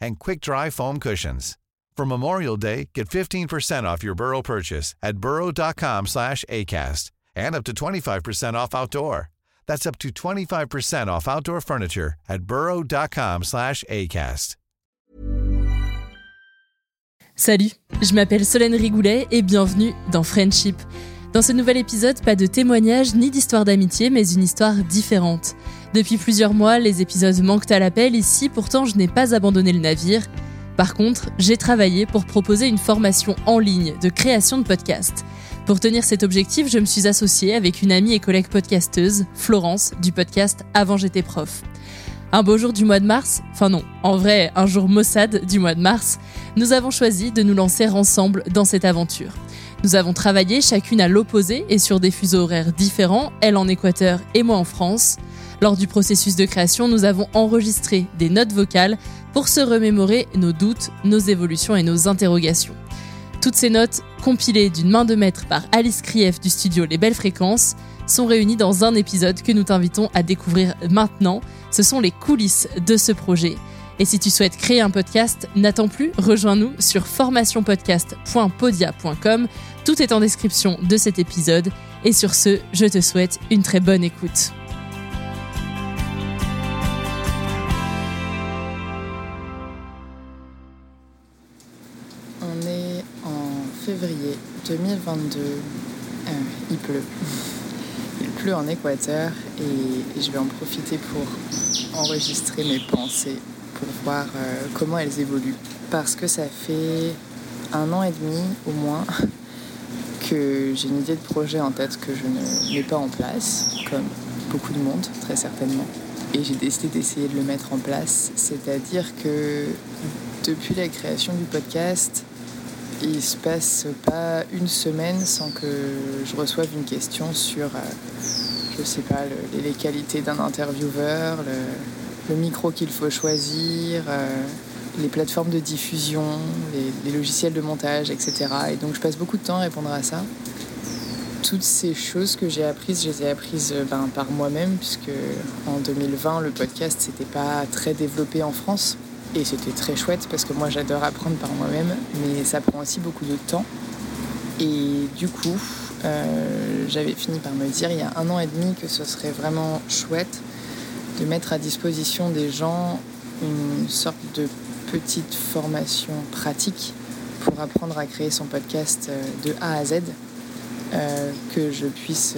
and quick-dry foam cushions. For Memorial Day, get 15% off your Burrow purchase at burrow.com slash ACAST and up to 25% off outdoor. That's up to 25% off outdoor furniture at burrow.com slash ACAST. Salut, je m'appelle Solène Rigoulet et bienvenue dans Friendship. Dans ce nouvel épisode, pas de témoignage ni d'histoire d'amitié, mais une histoire différente. Depuis plusieurs mois, les épisodes manquent à l'appel, ici pourtant je n'ai pas abandonné le navire. Par contre, j'ai travaillé pour proposer une formation en ligne de création de podcasts. Pour tenir cet objectif, je me suis associée avec une amie et collègue podcasteuse, Florence, du podcast Avant j'étais prof. Un beau jour du mois de mars, enfin non, en vrai, un jour maussade du mois de mars, nous avons choisi de nous lancer ensemble dans cette aventure. Nous avons travaillé chacune à l'opposé et sur des fuseaux horaires différents, elle en Équateur et moi en France. Lors du processus de création, nous avons enregistré des notes vocales pour se remémorer nos doutes, nos évolutions et nos interrogations. Toutes ces notes, compilées d'une main de maître par Alice Krief du studio Les Belles Fréquences, sont réunies dans un épisode que nous t'invitons à découvrir maintenant. Ce sont les coulisses de ce projet. Et si tu souhaites créer un podcast, n'attends plus, rejoins-nous sur formationpodcast.podia.com. Tout est en description de cet épisode. Et sur ce, je te souhaite une très bonne écoute. 2022. Euh, il pleut. Il pleut en Équateur et je vais en profiter pour enregistrer mes pensées, pour voir euh, comment elles évoluent. Parce que ça fait un an et demi au moins que j'ai une idée de projet en tête que je ne mets pas en place, comme beaucoup de monde, très certainement. Et j'ai décidé d'essayer de le mettre en place. C'est-à-dire que depuis la création du podcast, il se passe pas une semaine sans que je reçoive une question sur, euh, je sais pas, le- les qualités d'un intervieweur, le, micro qu'il faut choisir, euh, les plateformes de diffusion, les, les logiciels de montage, etc. Et donc je passe beaucoup de temps à répondre à ça. Toutes ces choses que j'ai apprises, je les ai apprises euh, ben, par moi-même, puisque en 2020, le podcast, c'était pas très développé en France. Et c'était très chouette parce que moi j'adore apprendre par moi-même, mais ça prend aussi beaucoup de temps. Et du coup, euh, j'avais fini par me dire il y a un an et demi que ce serait vraiment chouette de mettre à disposition des gens une sorte de petite formation pratique pour apprendre à créer son podcast euh, de A à Z, euh, que je puisse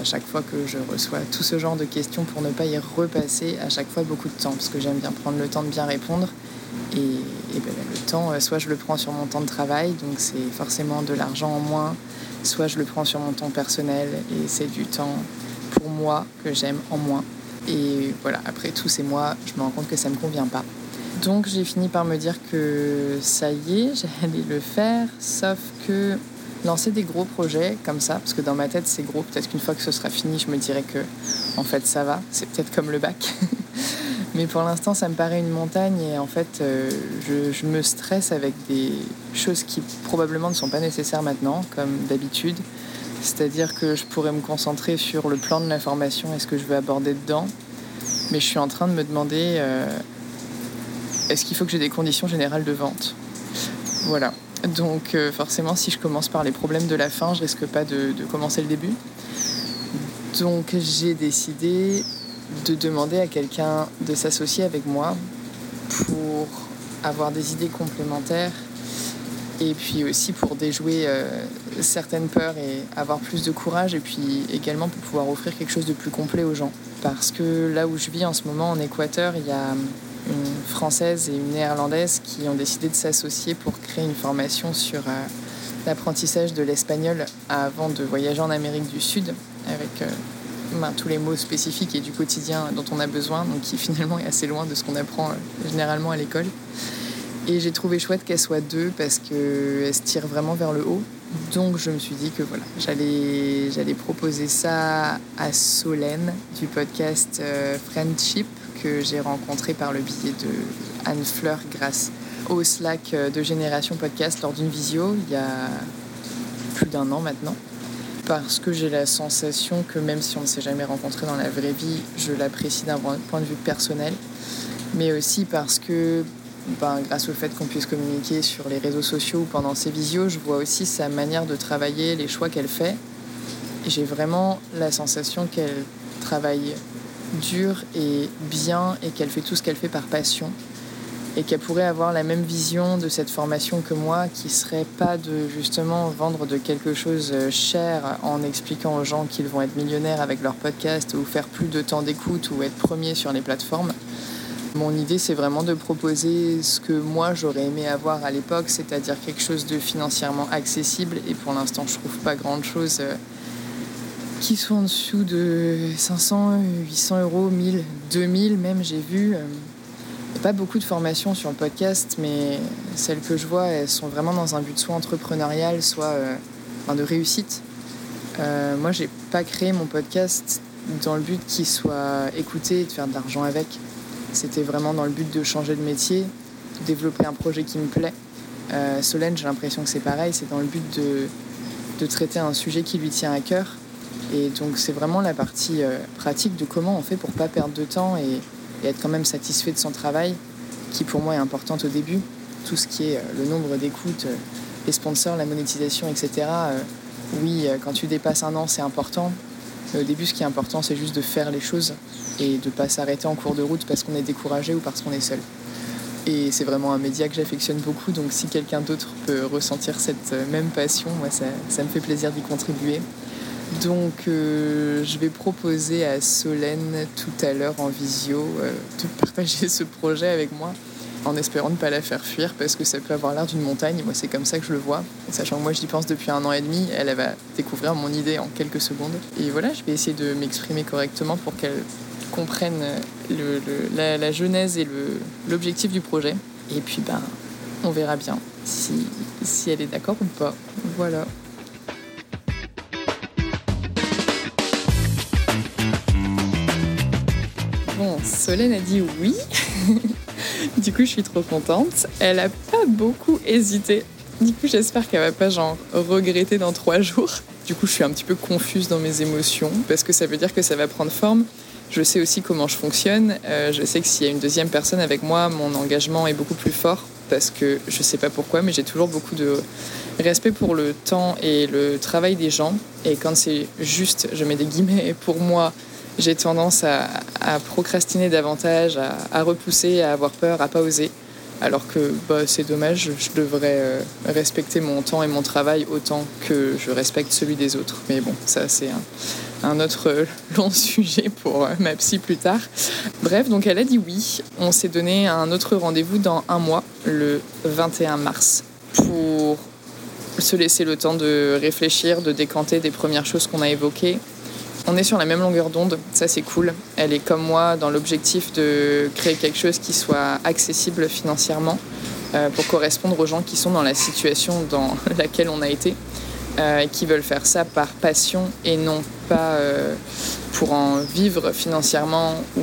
à chaque fois que je reçois tout ce genre de questions pour ne pas y repasser à chaque fois beaucoup de temps, parce que j'aime bien prendre le temps de bien répondre. Et, et ben, le temps, euh, soit je le prends sur mon temps de travail, donc c'est forcément de l'argent en moins, soit je le prends sur mon temps personnel et c'est du temps pour moi que j'aime en moins. Et voilà, après tous ces mois, je me rends compte que ça ne me convient pas. Donc j'ai fini par me dire que ça y est, j'allais le faire, sauf que lancer des gros projets comme ça, parce que dans ma tête c'est gros, peut-être qu'une fois que ce sera fini, je me dirai que en fait ça va, c'est peut-être comme le bac. Mais pour l'instant, ça me paraît une montagne et en fait, euh, je, me stresse avec des choses qui probablement ne sont pas nécessaires maintenant, comme d'habitude. C'est-à-dire que je pourrais me concentrer sur le plan de l'information et ce que je veux aborder dedans. Mais je suis en train de me demander euh, est-ce qu'il faut que j'ai des conditions générales de vente? Voilà. Donc euh, forcément, si je commence par les problèmes de la fin, je risque pas de, commencer le début. Donc j'ai décidé de demander à quelqu'un de s'associer avec moi pour avoir des idées complémentaires et puis aussi pour déjouer euh, certaines peurs et avoir plus de courage et puis également pour pouvoir offrir quelque chose de plus complet aux gens. Parce que là où je vis en ce moment en Équateur, il y a une française et une néerlandaise qui ont décidé de s'associer pour créer une formation sur euh, l'apprentissage de l'espagnol avant de voyager en Amérique du Sud avec euh, ben, tous les mots spécifiques et du quotidien dont on a besoin, donc qui finalement est assez loin de ce qu'on apprend euh, généralement à l'école. Et j'ai trouvé chouette qu'elle soit deux parce qu'elle se tire vraiment vers le haut. Donc je me suis dit que voilà, j'allais, j'allais proposer ça à Solène du podcast Friendship que j'ai rencontré par le biais de Anne Fleur grâce au Slack euh, de Génération Podcast lors d'une visio il y a plus d'un an maintenant parce que j'ai la sensation que même si on ne s'est jamais rencontré dans la vraie vie, je l'apprécie d'un point de vue personnel, mais aussi parce que ben, grâce au fait qu'on puisse communiquer sur les réseaux sociaux ou pendant ses visios, je vois aussi sa manière de travailler, les choix qu'elle fait. J'ai vraiment la sensation qu'elle travaille dur et bien et qu'elle fait tout ce qu'elle fait par passion et qu'elle pourrait avoir la même vision de cette formation que moi, qui serait pas de justement vendre de quelque chose cher en expliquant aux gens qu'ils vont être millionnaires avec leur podcast ou faire plus de temps d'écoute ou être premier sur les plateformes. Mon idée, c'est vraiment de proposer ce que moi j'aurais aimé avoir à l'époque, c'est-à-dire quelque chose de financièrement accessible. Et pour l'instant, je trouve pas grand-chose qui soit en dessous de 500, 800 euros, 1000, 2000 même, j'ai vu pas beaucoup de formations sur le podcast, mais celles que je vois, elles sont vraiment dans un but soit entrepreneurial, soit euh, de réussite. Euh, moi, j'ai pas créé mon podcast dans le but qu'il soit écouté et de faire de l'argent avec. C'était vraiment dans le but de changer de métier, de développer un projet qui me plaît. Euh, Solène, j'ai l'impression que c'est pareil, c'est dans le but de, de, traiter un sujet qui lui tient à cœur. Et donc, c'est vraiment la partie euh, pratique de comment on fait pour pas perdre de temps et, être quand même satisfait de son travail, qui pour moi est importante au début. Tout ce qui est euh, le nombre d'écoutes, euh, les sponsors, la monétisation, etc. Oui, quand tu dépasses un an, c'est important. Mais au début, ce qui est important, c'est juste de faire les choses et de pas s'arrêter en cours de route parce qu'on est découragé ou parce qu'on est seul. Et c'est vraiment un média que j'affectionne beaucoup, donc si quelqu'un d'autre peut ressentir cette même passion, moi, ça me fait plaisir d'y contribuer. Donc euh, je vais proposer à Solène tout à l'heure en visio euh, de partager ce projet avec moi en espérant ne pas la faire fuir parce que ça peut avoir l'air d'une montagne. Moi c'est comme ça que je le vois. Sachant que moi j'y pense depuis un an et demi, elle, va découvrir mon idée en quelques secondes. Et voilà, je vais essayer de m'exprimer correctement pour qu'elle comprenne la, la, genèse et l'objectif du projet. Et puis ben on verra bien si, si elle est d'accord ou pas. Voilà. Solène a dit oui. du coup, je suis trop contente. Elle a pas beaucoup hésité. Du coup, j'espère qu'elle va pas genre regretter dans trois jours. Du coup, je suis un petit peu confuse dans mes émotions parce que ça veut dire que ça va prendre forme. Je sais aussi comment je fonctionne. Euh, je sais que s'il y a une deuxième personne avec moi, mon engagement est beaucoup plus fort parce que je sais pas pourquoi, mais j'ai toujours beaucoup de respect pour le temps et le travail des gens. Et quand c'est juste, je mets des guillemets pour moi, j'ai tendance à, procrastiner davantage, à, repousser, à avoir peur, à pas oser. Alors que bah, c'est dommage, je devrais euh, respecter mon temps et mon travail autant que je respecte celui des autres. Mais bon, ça c'est un, autre long sujet pour euh, ma psy plus tard. Bref, donc elle a dit oui. On s'est donné un autre rendez-vous dans un mois, le 21 mars, pour se laisser le temps de réfléchir, de décanter des premières choses qu'on a évoquées, on est sur la même longueur d'onde, ça c'est cool. Elle est comme moi dans l'objectif de créer quelque chose qui soit accessible financièrement euh, pour correspondre aux gens qui sont dans la situation dans laquelle on a été, euh, et qui veulent faire ça par passion et non pas euh, pour en vivre financièrement ou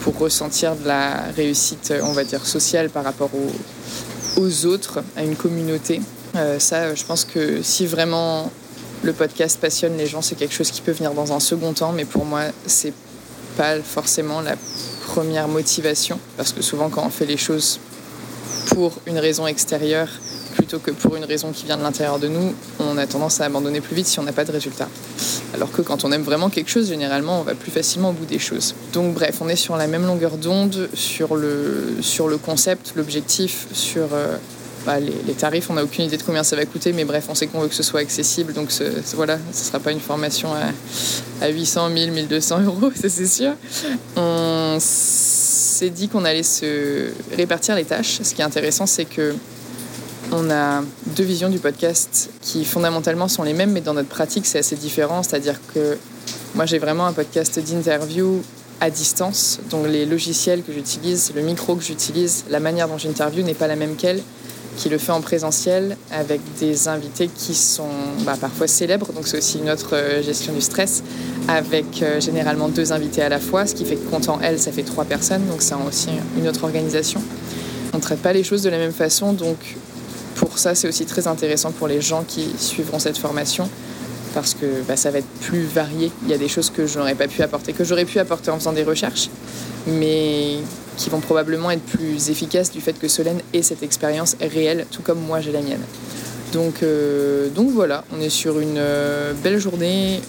pour ressentir de la réussite, on va dire, sociale par rapport aux, autres, à une communauté. Ça, je pense que si vraiment le podcast passionne les gens, c'est quelque chose qui peut venir dans un second temps, mais pour moi, c'est pas forcément la première motivation, parce que souvent quand on fait les choses pour une raison extérieure plutôt que pour une raison qui vient de l'intérieur de nous, on a tendance à abandonner plus vite si on n'a pas de résultat. Alors que quand on aime vraiment quelque chose, généralement, on va plus facilement au bout des choses. Donc bref, on est sur la même longueur d'onde, sur le, sur le concept, l'objectif, sur euh, les, tarifs, on n'a aucune idée de combien ça va coûter, mais bref, on sait qu'on veut que ce soit accessible, donc voilà, ce ne sera pas une formation à, 800, 1000, 1200 euros, ça c'est sûr. On s'est dit qu'on allait se répartir les tâches. Ce qui est intéressant, c'est que on a deux visions du podcast qui fondamentalement sont les mêmes, mais dans notre pratique, c'est assez différent. C'est-à-dire que moi, j'ai vraiment un podcast d'interview à distance. Donc les logiciels que j'utilise, le micro que j'utilise, la manière dont j'interview n'est pas la même qu'elle qui le fait en présentiel avec des invités qui sont bah, parfois célèbres, donc c'est aussi une autre euh, gestion du stress, avec euh, généralement deux invités à la fois, ce qui fait que comptant elle, ça fait trois personnes, donc c'est aussi une autre organisation. On ne traite pas les choses de la même façon, donc pour ça c'est aussi très intéressant pour les gens qui suivront cette formation, parce que bah, ça va être plus varié. Il y a des choses que je n'aurais pas pu apporter, que j'aurais pu apporter en faisant des recherches, mais qui vont probablement être plus efficaces du fait que Solène ait cette expérience réelle, tout comme moi j'ai la mienne. Donc, euh, donc voilà, on est sur une euh, belle journée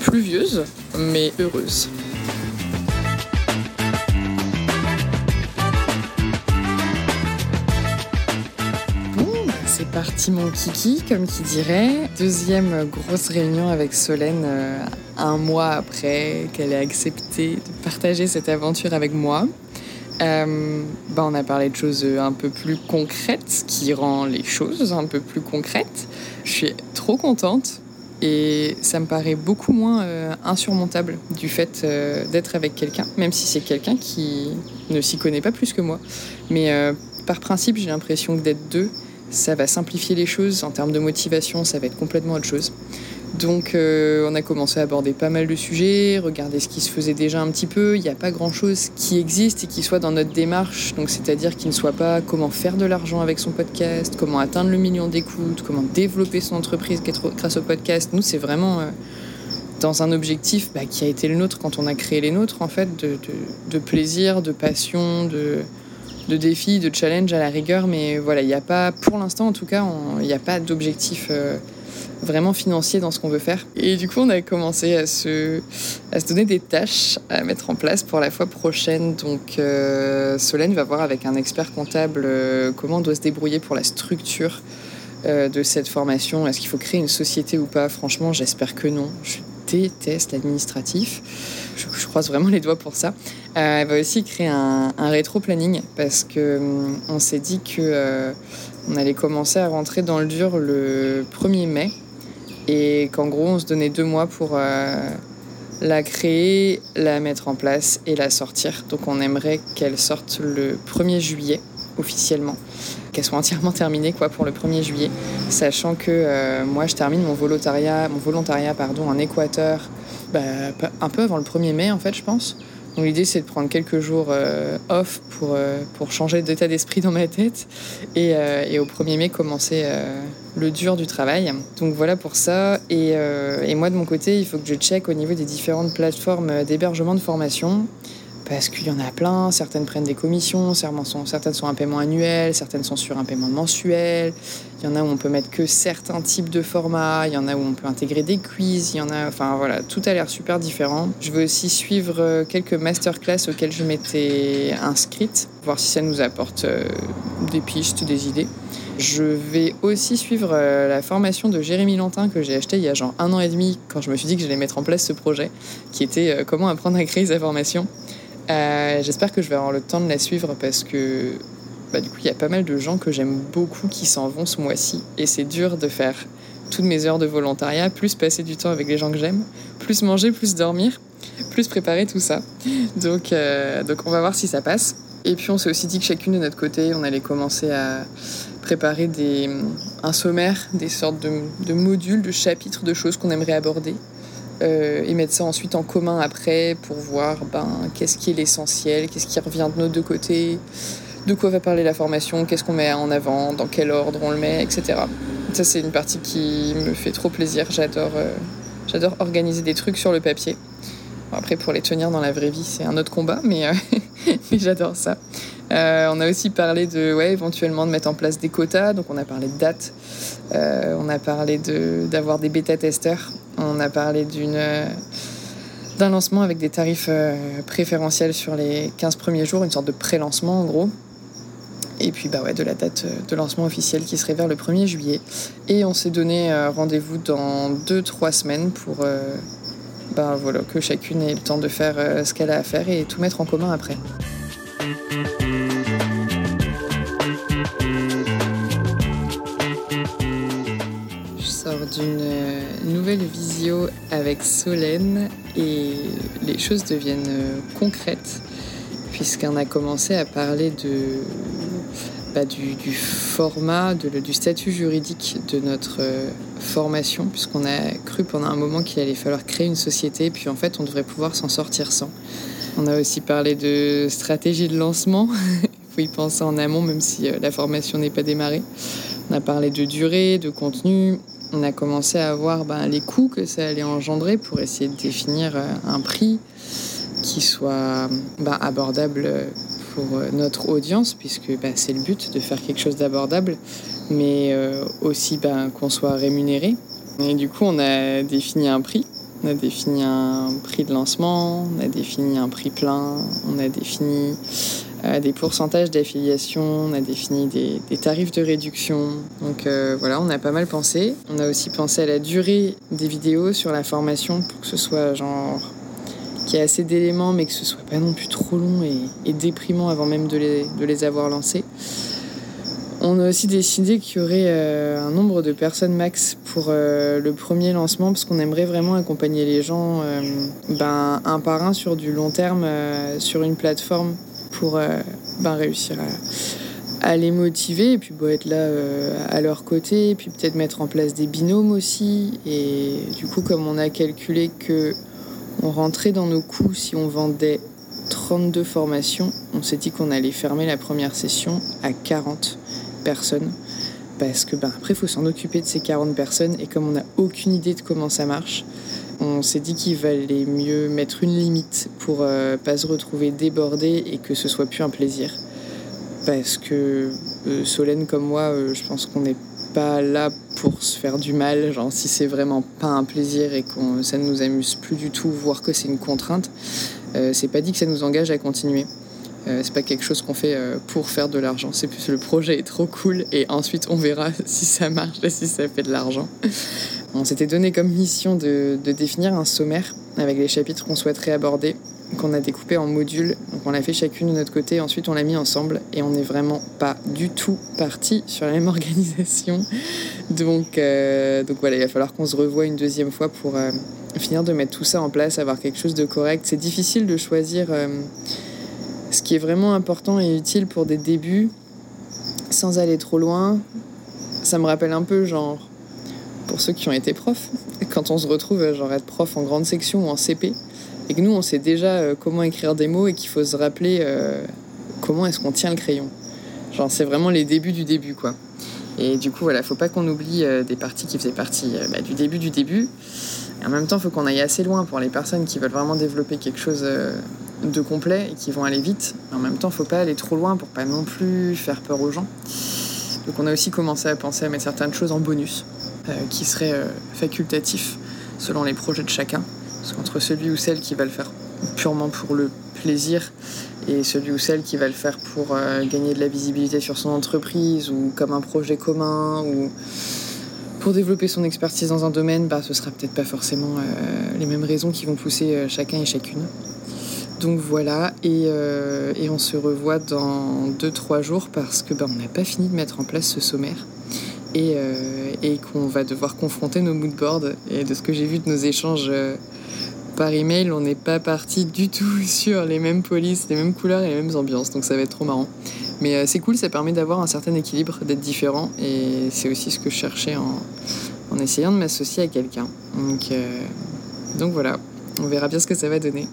pluvieuse, mais heureuse. c'est parti mon kiki, comme qui dirait. Deuxième grosse réunion avec Solène euh, un mois après qu'elle ait accepté de partager cette aventure avec moi. Euh, bah, on a parlé de choses un peu plus concrètes, ce qui rend les choses un peu plus concrètes. Je suis trop contente et ça me paraît beaucoup moins euh, insurmontable du fait euh, d'être avec quelqu'un, même si c'est quelqu'un qui ne s'y connaît pas plus que moi. Mais par principe, j'ai l'impression que d'être deux, ça va simplifier les choses. En termes de motivation, ça va être complètement autre chose. Donc euh, on a commencé à aborder pas mal de sujets, regarder ce qui se faisait déjà un petit peu. Il n'y a pas grand-chose qui existe et qui soit dans notre démarche, donc c'est-à-dire qu'il ne soit pas comment faire de l'argent avec son podcast, comment atteindre le million d'écoutes, comment développer son entreprise grâce au podcast. Nous, c'est vraiment euh, dans un objectif bah, qui a été le nôtre quand on a créé les nôtres, en fait, de, plaisir, de passion, de, de défis, de challenge à la rigueur. Mais voilà, il n'y a pas, pour l'instant en tout cas, il n'y a pas d'objectif. Euh, vraiment financier dans ce qu'on veut faire. Et du coup, on a commencé à se, à se donner des tâches à mettre en place pour la fois prochaine. Donc, euh, Solène va voir avec un expert comptable euh, comment on doit se débrouiller pour la structure euh, de cette formation. Est-ce qu'il faut créer une société ou pas? Franchement, j'espère que non. Je déteste l'administratif. Je, croise vraiment les doigts pour ça. elle va aussi créer un, rétro-planning parce que hum, on s'est dit que on allait commencer à rentrer dans le dur le 1er mai et qu'en gros on se donnait deux mois pour euh, la créer, la mettre en place et la sortir. Donc on aimerait qu'elle sorte le 1er juillet officiellement, qu'elle soit entièrement terminée quoi pour le 1er juillet, sachant que euh, moi je termine mon volontariat, mon volontariat pardon en Équateur bah, un peu avant le 1er mai en fait je pense. Donc l'idée c'est de prendre quelques jours euh, off pour, euh, pour changer d'état d'esprit dans ma tête et, euh, au 1er mai commencer le dur du travail. Donc voilà pour ça. Et, et, moi de mon côté, il faut que je check au niveau des différentes plateformes d'hébergement de formation parce qu'il y en a plein. Certaines prennent des commissions, certaines sont, un paiement annuel, certaines sont sur un paiement mensuel. Il y en a où on peut mettre que certains types de formats, il y en a où on peut intégrer des quiz, il y en a, enfin voilà, tout a l'air super différent. Je veux aussi suivre euh, quelques masterclass auxquelles je m'étais inscrite, voir si ça nous apporte euh, des pistes, des idées. Je vais aussi suivre euh, la formation de Jérémy Lantin que j'ai acheté il y a genre un an et demi quand je me suis dit que j'allais mettre en place ce projet, qui était comment apprendre à créer sa formation. Euh, j'espère que je vais avoir le temps de la suivre parce que bah, du coup, il y a pas mal de gens que j'aime beaucoup qui s'en vont ce mois-ci. Et c'est dur de faire toutes mes heures de volontariat, plus passer du temps avec les gens que j'aime, plus manger, plus dormir, plus préparer tout ça. Donc, euh, donc on va voir si ça passe. Et puis on s'est aussi dit que chacune de notre côté, on allait commencer à préparer des, un sommaire, des sortes de, de modules, de chapitres, de choses qu'on aimerait aborder euh, et mettre ça ensuite en commun après pour voir ben, qu'est-ce qui est l'essentiel, qu'est-ce qui revient de nos deux côtés, de quoi va parler la formation, qu'est-ce qu'on met en avant, dans quel ordre on le met, etc. Ça, c'est une partie qui me fait trop plaisir. J'adore euh, j'adore organiser des trucs sur le papier. après, pour les tenir dans la vraie vie, c'est un autre combat, mais, euh, mais j'adore ça. Euh, on a aussi parlé de, éventuellement de mettre en place des quotas. Donc, on a parlé de dates. Euh, on a parlé d'avoir des bêta-testeurs. On a parlé d'une d'un lancement avec des tarifs préférentiels sur les 15 premiers jours, une sorte de pré-lancement en gros. Et puis bah ouais, de la date de lancement officielle qui serait vers le 1er juillet. Et on s'est donné rendez-vous dans 2-3 semaines pour bah, voilà, que chacune ait le temps de faire ce qu'elle a à faire et tout mettre en commun après. D'une euh, nouvelle visio avec Solène et les choses deviennent euh, concrètes puisqu'on a commencé à parler de, bah, du, format, du statut juridique de notre euh, formation, puisqu'on a cru pendant un moment qu'il allait falloir créer une société, puis en fait on devrait pouvoir s'en sortir sans. On a aussi parlé de stratégie de lancement. Il faut y penser en amont, même si la formation n'est pas démarrée. On a parlé de durée, de contenu. On a commencé à voir ben, les coûts que ça allait engendrer pour essayer de définir euh, un prix qui soit ben, abordable pour euh, notre audience, puisque ben, c'est le but de faire quelque chose d'abordable, mais aussi qu'on soit rémunéré. Et du coup, on a défini un prix on a défini un prix de lancement, on a défini un prix plein, on a défini euh, des pourcentages d'affiliation, on a défini des, tarifs de réduction. Donc euh, voilà, on a pas mal pensé. On a aussi pensé à la durée des vidéos sur la formation pour que ce soit genre qu'il y ait assez d'éléments mais que ce soit pas non plus trop long et, déprimant avant même de les, avoir lancés. On a aussi décidé qu'il y aurait euh, un nombre de personnes max pour euh, le premier lancement parce qu'on aimerait vraiment accompagner les gens euh, ben, un par un sur du long terme sur une plateforme pour ben, réussir à, les motiver et puis être là à leur côté et puis peut-être mettre en place des binômes aussi et du coup comme on a calculé que on rentrait dans nos coûts si on vendait 32 formations, on s'est dit qu'on allait fermer la première session à 40 personnes. Parce que ben, après, il faut s'en occuper de ces 40 personnes. Et comme on n'a aucune idée de comment ça marche, on s'est dit qu'il valait mieux mettre une limite pour euh, pas se retrouver débordé et que ce soit plus un plaisir. Parce que euh, Solène comme moi, euh, je pense qu'on n'est pas là pour se faire du mal. Genre si c'est vraiment pas un plaisir et que ça ne nous amuse plus du tout, voire que c'est une contrainte, c'est pas dit que ça nous engage à continuer. Euh, c'est pas quelque chose qu'on fait euh, pour faire de l'argent. C'est plus le projet est trop cool et ensuite on verra si ça marche et si ça fait de l'argent. On s'était donné comme mission de, définir un sommaire avec les chapitres qu'on souhaiterait aborder, qu'on a découpé en modules. Donc on l'a fait chacune de notre côté, ensuite on l'a mis ensemble et on n'est vraiment pas du tout parti sur la même organisation. Euh, donc voilà, il va falloir qu'on se revoie une deuxième fois pour finir de mettre tout ça en place, avoir quelque chose de correct. C'est difficile de choisir ce qui est vraiment important et utile pour des débuts, sans aller trop loin, ça me rappelle un peu, genre, pour ceux qui ont été profs, quand on se retrouve, genre, être prof en grande section ou en CP, et que nous, on sait déjà euh, comment écrire des mots et qu'il faut se rappeler euh, comment est-ce qu'on tient le crayon. Genre, c'est vraiment les débuts du début, quoi. Et du coup, voilà, faut pas qu'on oublie euh, des parties qui faisaient partie bah, du début du début. Et en même temps, faut qu'on aille assez loin pour les personnes qui veulent vraiment développer quelque chose de complet et qui vont aller vite. En même temps, faut pas aller trop loin pour pas non plus faire peur aux gens. Donc on a aussi commencé à penser à mettre certaines choses en bonus, euh, qui seraient euh, facultatifs selon les projets de chacun. Parce qu'entre celui ou celle qui va le faire purement pour le plaisir et celui ou celle qui va le faire pour euh, gagner de la visibilité sur son entreprise ou comme un projet commun ou pour développer son expertise dans un domaine, bah, ce sera peut-être pas forcément les mêmes raisons qui vont pousser chacun et chacune. Donc voilà, euh, et, on se revoit dans 2-3 jours parce que ben, n'a pas fini de mettre en place ce sommaire et, euh, qu'on va devoir confronter nos moodboards. Et de ce que j'ai vu de nos échanges euh, par email, on n'est pas parti du tout sur les mêmes polices, les mêmes couleurs et les mêmes ambiances, donc ça va être trop marrant. Mais c'est cool, ça permet d'avoir un certain équilibre, d'être différent, et c'est aussi ce que je cherchais en, essayant de m'associer à quelqu'un. Donc voilà, on verra bien ce que ça va donner.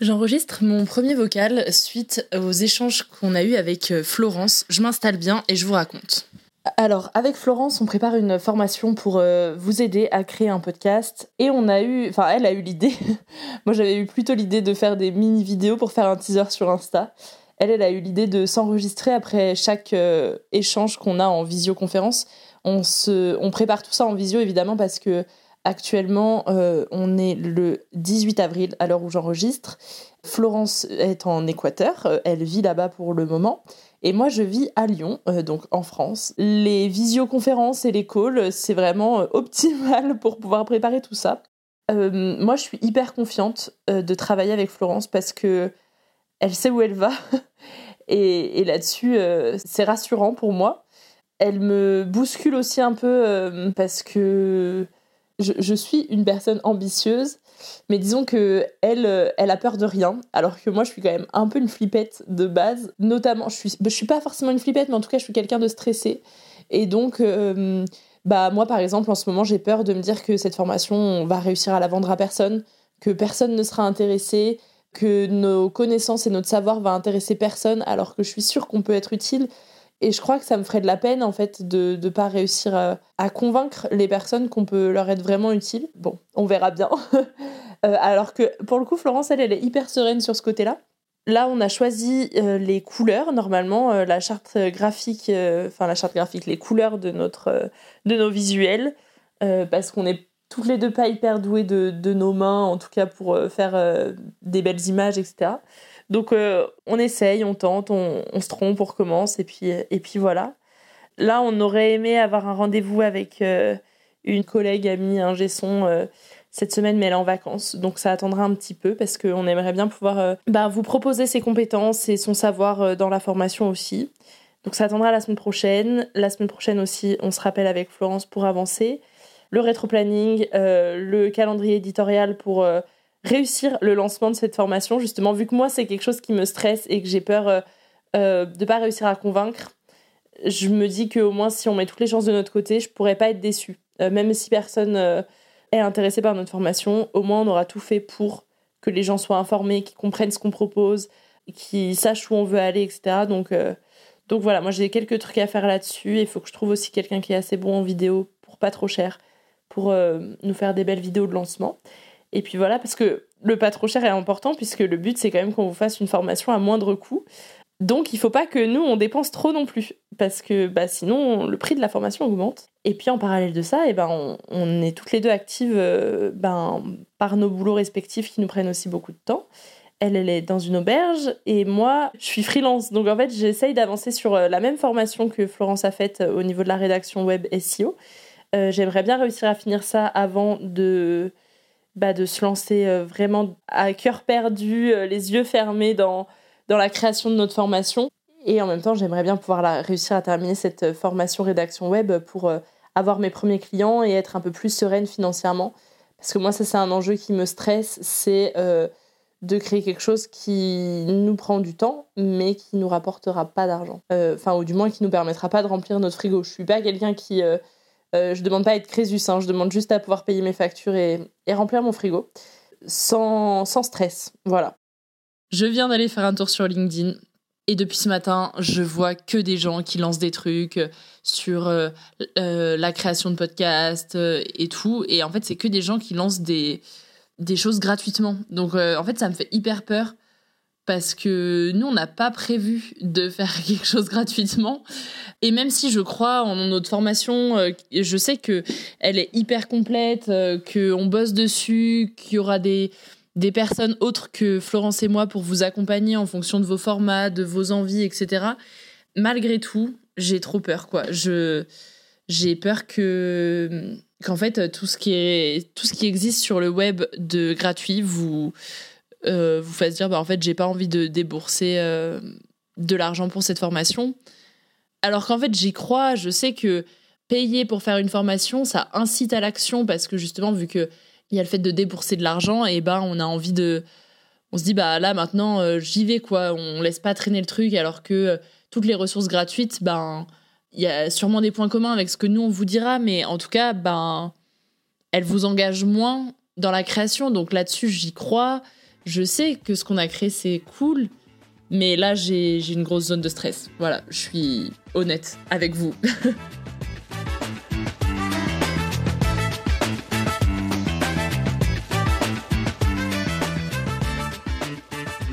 J'enregistre mon premier vocal suite aux échanges qu'on a eus avec euh, Florence. Je m'installe bien et je vous raconte. Alors, avec Florence, on prépare une formation pour euh, vous aider à créer un podcast. Et on a eu, enfin, elle a eu l'idée. Moi, j'avais eu plutôt l'idée de faire des mini-vidéos pour faire un teaser sur Insta. Elle, elle a eu l'idée de s'enregistrer après chaque euh, échange qu'on a en visioconférence. On, on prépare tout ça en visio, évidemment, parce que actuellement, euh, on est le 18 avril à l'heure où j'enregistre. Florence est en Équateur. Elle vit là-bas pour le moment. Et moi, je vis à Lyon, euh, donc en France. Les visioconférences et les calls, c'est vraiment euh, optimal pour pouvoir préparer tout ça. Euh, moi, je suis hyper confiante de travailler avec Florence parce que elle sait où elle va. et, là-dessus, c'est rassurant pour moi. Elle me bouscule aussi un peu parce que je, suis une personne ambitieuse mais disons que elle, euh, elle a peur de rien, alors que moi je suis quand même un peu une flippette de base. Notamment, je suis, je suis pas forcément une flippette, mais en tout cas je suis quelqu'un de stressé. Et donc, euh, bah moi par exemple en ce moment j'ai peur de me dire que cette formation on va réussir à la vendre à personne, que personne ne sera intéressé, que nos connaissances et notre savoir va intéresser personne, alors que je suis sûre qu'on peut être utile. Et je crois que ça me ferait de la peine, en fait, de ne pas réussir à, convaincre les personnes qu'on peut leur être vraiment utile. Bon, on verra bien. Euh, alors que, pour le coup, Florence, elle, elle est hyper sereine sur ce côté-là. Là, on a choisi euh, les couleurs, normalement, euh, la charte graphique, enfin, la charte graphique, les couleurs de, notre, de nos visuels, parce qu'on est toutes les deux pas hyper douées de, de nos mains, en tout cas pour faire des belles images, etc. Donc euh, on essaye, on tente, on, se trompe, on recommence et puis, et puis voilà. Là, on aurait aimé avoir un rendez-vous avec euh, une collègue amie, un gesson, euh, cette semaine, mais elle est en vacances. Donc ça attendra un petit peu parce qu'on aimerait bien pouvoir bah, vous proposer ses compétences et son savoir dans la formation aussi. Donc ça attendra la semaine prochaine. La semaine prochaine aussi, on se rappelle avec Florence pour avancer. Le rétro-planning, le calendrier éditorial pour réussir le lancement de cette formation, justement, vu que moi, c'est quelque chose qui me stresse et que j'ai peur euh, euh, de ne pas réussir à convaincre, je me dis qu'au moins, si on met toutes les chances de notre côté, je pourrais pas être déçue. Euh, même si personne est intéressé par notre formation, au moins, on aura tout fait pour que les gens soient informés, qu'ils comprennent ce qu'on propose, qu'ils sachent où on veut aller, etc. Donc, donc voilà, moi, j'ai quelques trucs à faire là-dessus. Il faut que je trouve aussi quelqu'un qui est assez bon en vidéo pour pas trop cher, pour nous faire des belles vidéos de lancement. Et puis voilà, parce que le pas trop cher est important, puisque le but, c'est quand même qu'on vous fasse une formation à moindre coût. Donc, il faut pas que nous, on dépense trop non plus, parce que bah, sinon, le prix de la formation augmente. Et puis, en parallèle de ça, eh ben, on, est toutes les deux actives euh, ben, par nos boulots respectifs qui nous prennent aussi beaucoup de temps. Elle, elle est dans une auberge, et moi, je suis freelance. Donc, en fait, j'essaye d'avancer sur euh, la même formation que Florence a faite euh, au niveau de la rédaction web SEO. J'aimerais bien réussir à finir ça avant de bah, de se lancer euh, vraiment à cœur perdu, euh, les yeux fermés dans, dans la création de notre formation. Et en même temps, j'aimerais bien pouvoir la, réussir à terminer cette euh, formation rédaction web pour avoir mes premiers clients et être un peu plus sereine financièrement. Parce que moi, ça, c'est un enjeu qui me stresse, c'est de créer quelque chose qui nous prend du temps, mais qui nous rapportera pas d'argent. Enfin, ou du moins qui nous permettra pas de remplir notre frigo. Je suis pas quelqu'un qui je demande pas à être crésus, hein, je demande juste à pouvoir payer mes factures et, remplir mon frigo sans, stress. Voilà. Je viens d'aller faire un tour sur LinkedIn et depuis ce matin, je vois que des gens qui lancent des trucs sur euh, euh, la création de podcasts et tout. Et en fait, c'est que des gens qui lancent des, des choses gratuitement. Donc, en fait, ça me fait hyper peur parce que nous, on n'a pas prévu de faire quelque chose gratuitement. Et même si je crois en notre formation, euh, je sais que elle est hyper complète, euh, qu'on bosse dessus, qu'il y aura des, des personnes autres que Florence et moi pour vous accompagner en fonction de vos formats, de vos envies, etc. Malgré tout, j'ai trop peur, quoi. J'ai peur que, qu'en fait, tout ce qui est, tout ce qui existe sur le web de gratuit vous, euh, vous fasse dire bah, en fait j'ai pas envie de débourser euh, de l'argent pour cette formation. Alors qu'en fait j'y crois je sais que payer pour faire une formation ça incite à l'action parce que justement vu que il y a le fait de débourser de l'argent et ben on a envie de on se dit bah là maintenant euh, j'y vais quoi. On laisse pas traîner le truc alors que toutes les ressources gratuites ben il y a sûrement des points communs avec ce que nous on vous dira mais en tout cas ben elles vous engagent moins dans la création, donc là-dessus, j'y crois. Je sais que ce qu'on a créé, c'est cool. Mais là, j'ai une grosse zone de stress. Voilà, je suis honnête avec vous.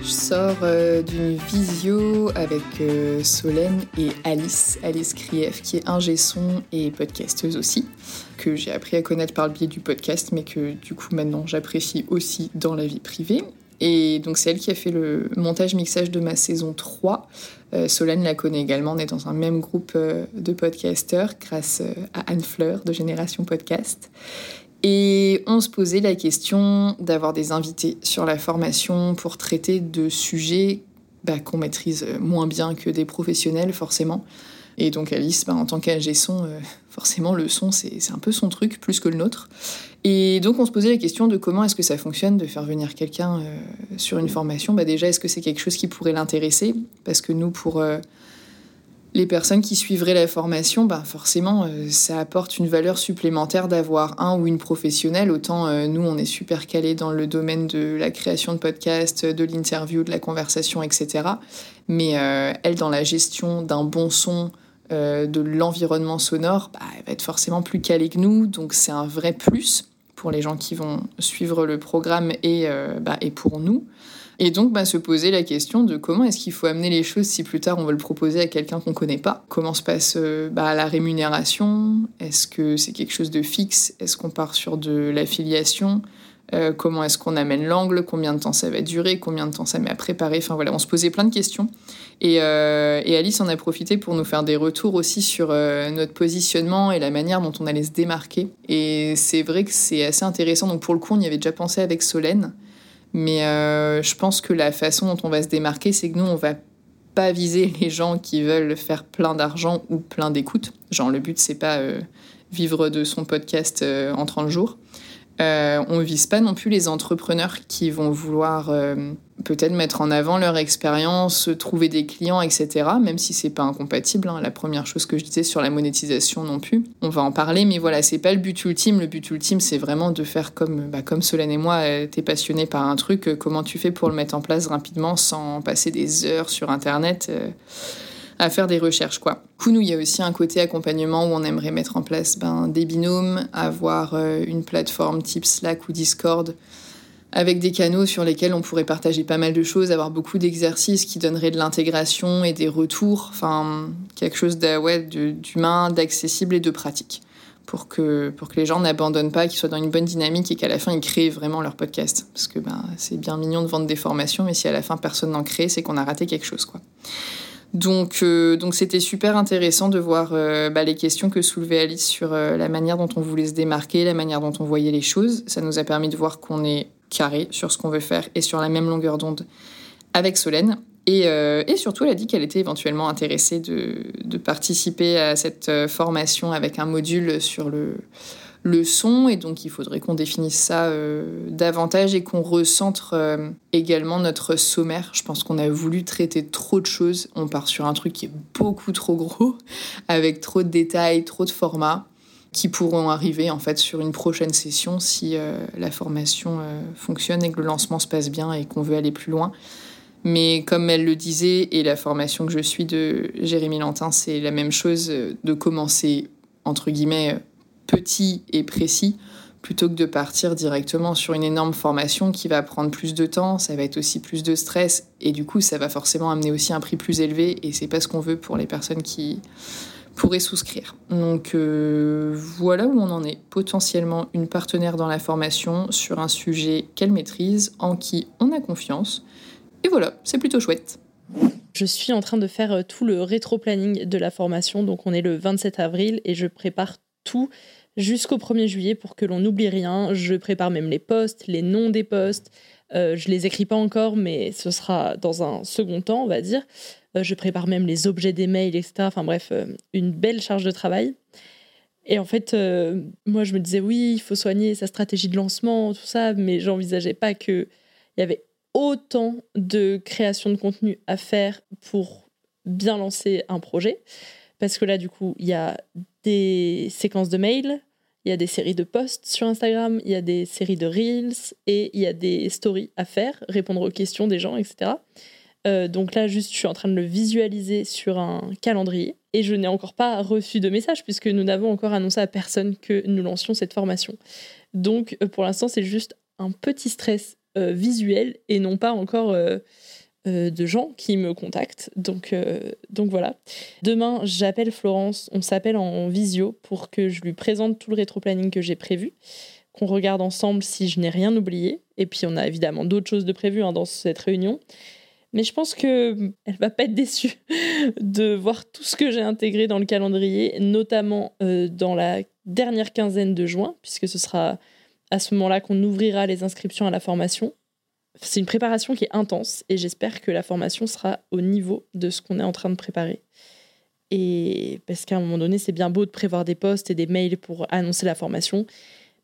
Je sors euh, d'une visio avec euh, Solène et Alice, Alice Krief, qui est ingé son et podcasteuse aussi, que j'ai appris à connaître par le biais du podcast, mais que du coup maintenant j'apprécie aussi dans la vie privée. Et donc c'est elle qui a fait le montage-mixage de ma saison 3. Euh, Solène la connaît également, on est dans un même groupe de podcasteurs grâce à Anne Fleur de Génération Podcast. Et on se posait la question d'avoir des invités sur la formation pour traiter de sujets bah, qu'on maîtrise moins bien que des professionnels, forcément. Et donc Alice, bah, en tant qu'AG son, euh, forcément le son, c'est un peu son truc, plus que le nôtre. Et donc on se posait la question de comment est-ce que ça fonctionne de faire venir quelqu'un euh, sur une formation. Bah, déjà, est-ce que c'est quelque chose qui pourrait l'intéresser? Parce que nous, pour... Euh, les personnes qui suivraient la formation, bah forcément, ça apporte une valeur supplémentaire d'avoir un ou une professionnelle. Autant nous, on est super calés dans le domaine de la création de podcasts, de l'interview, de la conversation, etc. Mais elle, dans la gestion d'un bon son, de l'environnement sonore, bah, elle va être forcément plus calée que nous. Donc c'est un vrai plus pour les gens qui vont suivre le programme et, bah, et pour nous. Et donc, bah, se poser la question de comment est-ce qu'il faut amener les choses si plus tard on veut le proposer à quelqu'un qu'on connaît pas? Comment se passe euh, bah, la rémunération? Est-ce que c'est quelque chose de fixe? Est-ce qu'on part sur de l'affiliation? Euh, comment est-ce qu'on amène l'angle, combien de temps ça va durer, combien de temps ça met à préparer. Enfin voilà, on se posait plein de questions. Et, euh, et Alice en a profité pour nous faire des retours aussi sur notre positionnement et la manière dont on allait se démarquer. Et c'est vrai que c'est assez intéressant. Donc pour le coup, on y avait déjà pensé avec Solène. Mais euh, je pense que la façon dont on va se démarquer, c'est que nous, on va pas viser les gens qui veulent faire plein d'argent ou plein d'écoutes. Genre, le but, c'est pas euh, vivre de son podcast euh, en 30 jours. Euh, on vise pas non plus les entrepreneurs qui vont vouloir euh, peut-être mettre en avant leur expérience, trouver des clients, etc. Même si c'est pas incompatible. Hein. La première chose que je disais sur la monétisation non plus. On va en parler, mais voilà, c'est pas le but ultime. Le but ultime, c'est vraiment de faire comme, bah, Solène et moi. Euh, t'es passionné par un truc, comment tu fais pour le mettre en place rapidement sans passer des heures sur Internet à faire des recherches. Quoi. Du nous, il y a aussi un côté accompagnement où on aimerait mettre en place ben, des binômes, avoir euh, une plateforme type Slack ou Discord avec des canaux sur lesquels on pourrait partager pas mal de choses, avoir beaucoup d'exercices qui donneraient de l'intégration et des retours, enfin quelque chose d'humain, d'accessible et de pratique pour que, pour que les gens n'abandonnent pas, qu'ils soient dans une bonne dynamique et qu'à la fin ils créent vraiment leur podcast. Parce que ben, c'est bien mignon de vendre des formations, mais si à la fin personne n'en crée, c'est qu'on a raté quelque chose. quoi. Donc, euh, donc c'était super intéressant de voir euh, bah, les questions que soulevait Alice sur euh, la manière dont on voulait se démarquer, la manière dont on voyait les choses. Ça nous a permis de voir qu'on est carré sur ce qu'on veut faire et sur la même longueur d'onde avec Solène. Et, et, surtout, elle a dit qu'elle était éventuellement intéressée de, de participer à cette formation avec un module sur le, le son, et donc il faudrait qu'on définisse ça euh, davantage et qu'on recentre euh, également notre sommaire. Je pense qu'on a voulu traiter trop de choses. On part sur un truc qui est beaucoup trop gros, avec trop de détails, trop de formats qui pourront arriver en fait sur une prochaine session si euh, la formation fonctionne et que le lancement se passe bien et qu'on veut aller plus loin. Mais comme elle le disait, et la formation que je suis de Jérémy Lantin, c'est la même chose, de commencer entre guillemets petit et précis plutôt que de partir directement sur une énorme formation qui va prendre plus de temps, ça va être aussi plus de stress et du coup ça va forcément amener aussi un prix plus élevé et c'est pas ce qu'on veut pour les personnes qui pourraient souscrire. Donc euh, voilà où on en est. Potentiellement une partenaire dans la formation sur un sujet qu'elle maîtrise, en qui on a confiance. Et voilà, c'est plutôt chouette. Je suis en train de faire euh, tout le rétro-planning de la formation, donc on est le 27 avril et je prépare tout jusqu'au 1er juillet pour que l'on n'oublie rien. Je prépare même les postes, les noms des postes. Euh, je les écris pas encore, mais ce sera dans un second temps, on va dire. Euh, je prépare même les objets des mails, etc. Enfin bref, euh, une belle charge de travail. Et en fait, euh, moi, je me disais, oui, il faut soigner sa stratégie de lancement, tout ça, mais j'envisageais pas qu'il y avait autant de création de contenu à faire pour bien lancer un projet. Parce que là, du coup, il y a des séquences de mails, Il y a des séries de posts sur Instagram, il y a des séries de reels et il y a des stories à faire, répondre aux questions des gens, etc. Euh, donc là, juste, je suis en train de le visualiser sur un calendrier et je n'ai encore pas reçu de message puisque nous n'avons encore annoncé à personne que nous lancions cette formation. Donc euh, pour l'instant, c'est juste un petit stress euh, visuel et non pas encore de gens qui me contactent. Donc, donc voilà. Demain, j'appelle Florence, on s'appelle en visio pour que je lui présente tout le rétro-planning que j'ai prévu, qu'on regarde ensemble si je n'ai rien oublié. Et puis on a évidemment d'autres choses de prévues hein, dans cette réunion. Mais je pense que elle va pas être déçue de voir tout ce que j'ai intégré dans le calendrier, notamment euh, dans la dernière quinzaine de juin, puisque ce sera à ce moment-là qu'on ouvrira les inscriptions à la formation. C'est une préparation qui est intense et j'espère que la formation sera au niveau de ce qu'on est en train de préparer. Et parce qu'à un moment donné, c'est bien beau de prévoir des posts et des mails pour annoncer la formation,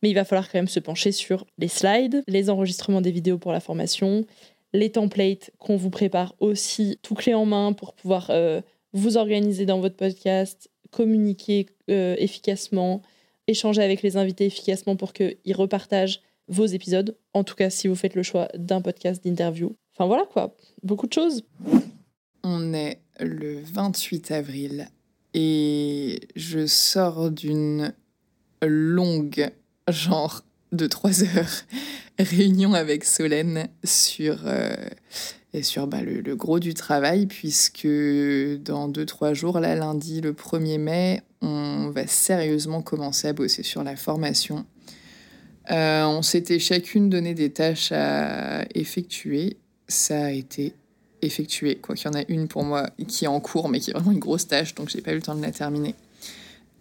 mais il va falloir quand même se pencher sur les slides, les enregistrements des vidéos pour la formation, les templates qu'on vous prépare aussi tout clé en main pour pouvoir euh, vous organiser dans votre podcast, communiquer euh, efficacement, échanger avec les invités efficacement pour qu'ils repartagent vos épisodes. En tout cas, si vous faites le choix d'un podcast d'interview. Enfin voilà quoi, beaucoup de choses. On est le 28 avril et je sors d'une longue, genre de trois heures réunion avec Solène sur, euh, et sur bah, le, gros du travail, puisque dans deux, trois jours, là, lundi, le 1er mai, on va sérieusement commencer à bosser sur la formation. Euh, on s'était chacune donné des tâches à effectuer. Ça a été effectué, quoi qu'il y en a une pour moi qui est en cours, mais qui est vraiment une grosse tâche, donc j'ai pas eu le temps de la terminer.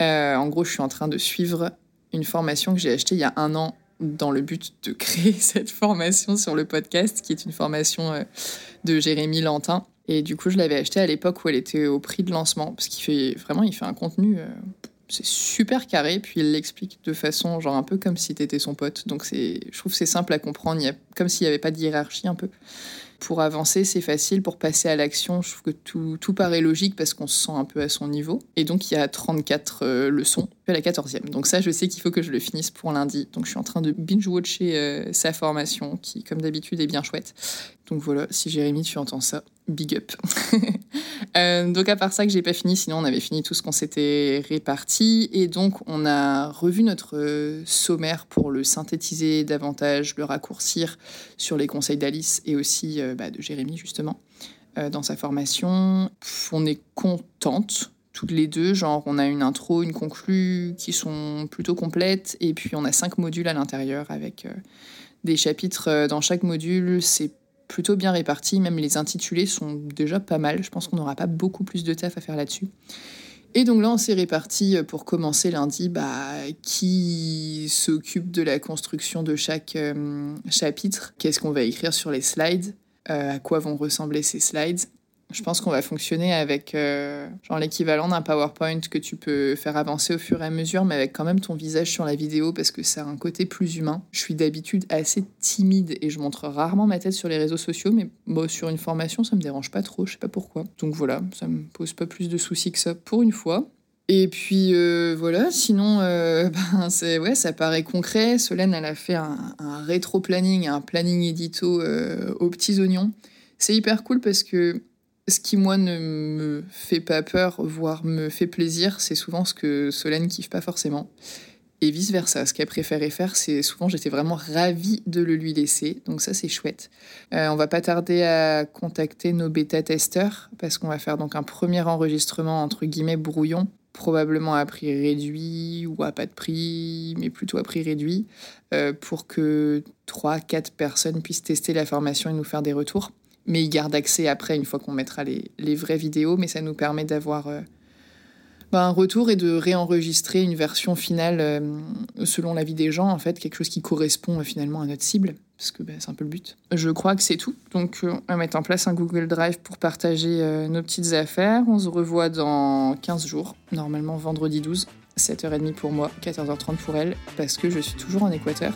Euh, en gros, je suis en train de suivre une formation que j'ai achetée il y a un an dans le but de créer cette formation sur le podcast, qui est une formation euh, de Jérémy Lantin. Et du coup, je l'avais acheté à l'époque où elle était au prix de lancement, parce qu'il fait vraiment, il fait un contenu, c'est super carré, puis il l'explique de façon genre un peu comme si t'étais son pote. Donc c'est, je trouve c'est simple à comprendre, il y a, comme s'il n'y avait pas de hiérarchie un peu pour avancer, c'est facile. Pour passer à l'action, je trouve que tout, tout paraît logique parce qu'on se sent un peu à son niveau. Et donc, il y a 34 euh, leçons, à la 14e. Donc ça, je sais qu'il faut que je le finisse pour lundi. Donc, je suis en train de binge-watcher euh, sa formation, qui, comme d'habitude, est bien chouette. Donc voilà, si Jérémy, tu entends ça, big up. Euh, donc à part ça que j'ai pas fini, sinon on avait fini tout ce qu'on s'était réparti et donc on a revu notre sommaire pour le synthétiser davantage, le raccourcir sur les conseils d'Alice et aussi euh, bah, de Jérémy justement euh, dans sa formation. on est contente toutes les deux, genre on a une intro, une conclue qui sont plutôt complètes et puis on a cinq modules à l'intérieur avec des chapitres dans chaque module. C'est plutôt bien répartis. Même les intitulés sont déjà pas mal. Je pense qu'on n'aura pas beaucoup plus de taf à faire là-dessus. Et donc là, on s'est réparti euh, pour commencer lundi bah, qui s'occupe de la construction de chaque euh, chapitre, qu'est-ce qu'on va écrire sur les slides, euh, à quoi vont ressembler ces slides, je pense qu'on va fonctionner avec euh, l'équivalent d'un PowerPoint que tu peux faire avancer au fur et à mesure, mais avec quand même ton visage sur la vidéo parce que ça a un côté plus humain. Je suis d'habitude assez timide et je montre rarement ma tête sur les réseaux sociaux, mais sur une formation, ça me dérange pas trop, je sais pas pourquoi. Donc voilà, ça me pose pas plus de soucis que ça pour une fois. Et puis euh, voilà, sinon, euh, ben, c'est, ouais, ça paraît concret. Solène, elle a fait un, rétro-planning, un planning édito aux petits oignons. C'est hyper cool parce que ce qui, moi, ne me fait pas peur, voire me fait plaisir, c'est souvent ce que Solène kiffe pas forcément. Et vice-versa, ce qu'elle préférait faire, c'est souvent j'étais vraiment ravie de le lui laisser, donc ça c'est chouette. Euh, on va pas tarder à contacter nos bêta-testeurs, parce qu'on va faire donc un premier enregistrement entre guillemets brouillon, probablement à prix réduit ou à pas de prix, mais plutôt à prix réduit, euh, pour que 3-4 personnes puissent tester la formation et nous faire des retours mais ils gardent accès après, une fois qu'on mettra les, les, vraies vidéos, mais ça nous permet d'avoir euh, bah, un retour et de réenregistrer une version finale euh, selon l'avis des gens, en fait, quelque chose qui correspond euh, finalement à notre cible, parce que bah, c'est un peu le but. Je crois que c'est tout. Donc on va mettre en place un Google Drive pour partager nos petites affaires. On se revoit dans 15 jours, normalement vendredi 12, 7h30 pour moi, 14h30 pour elle, parce que je suis toujours en Équateur.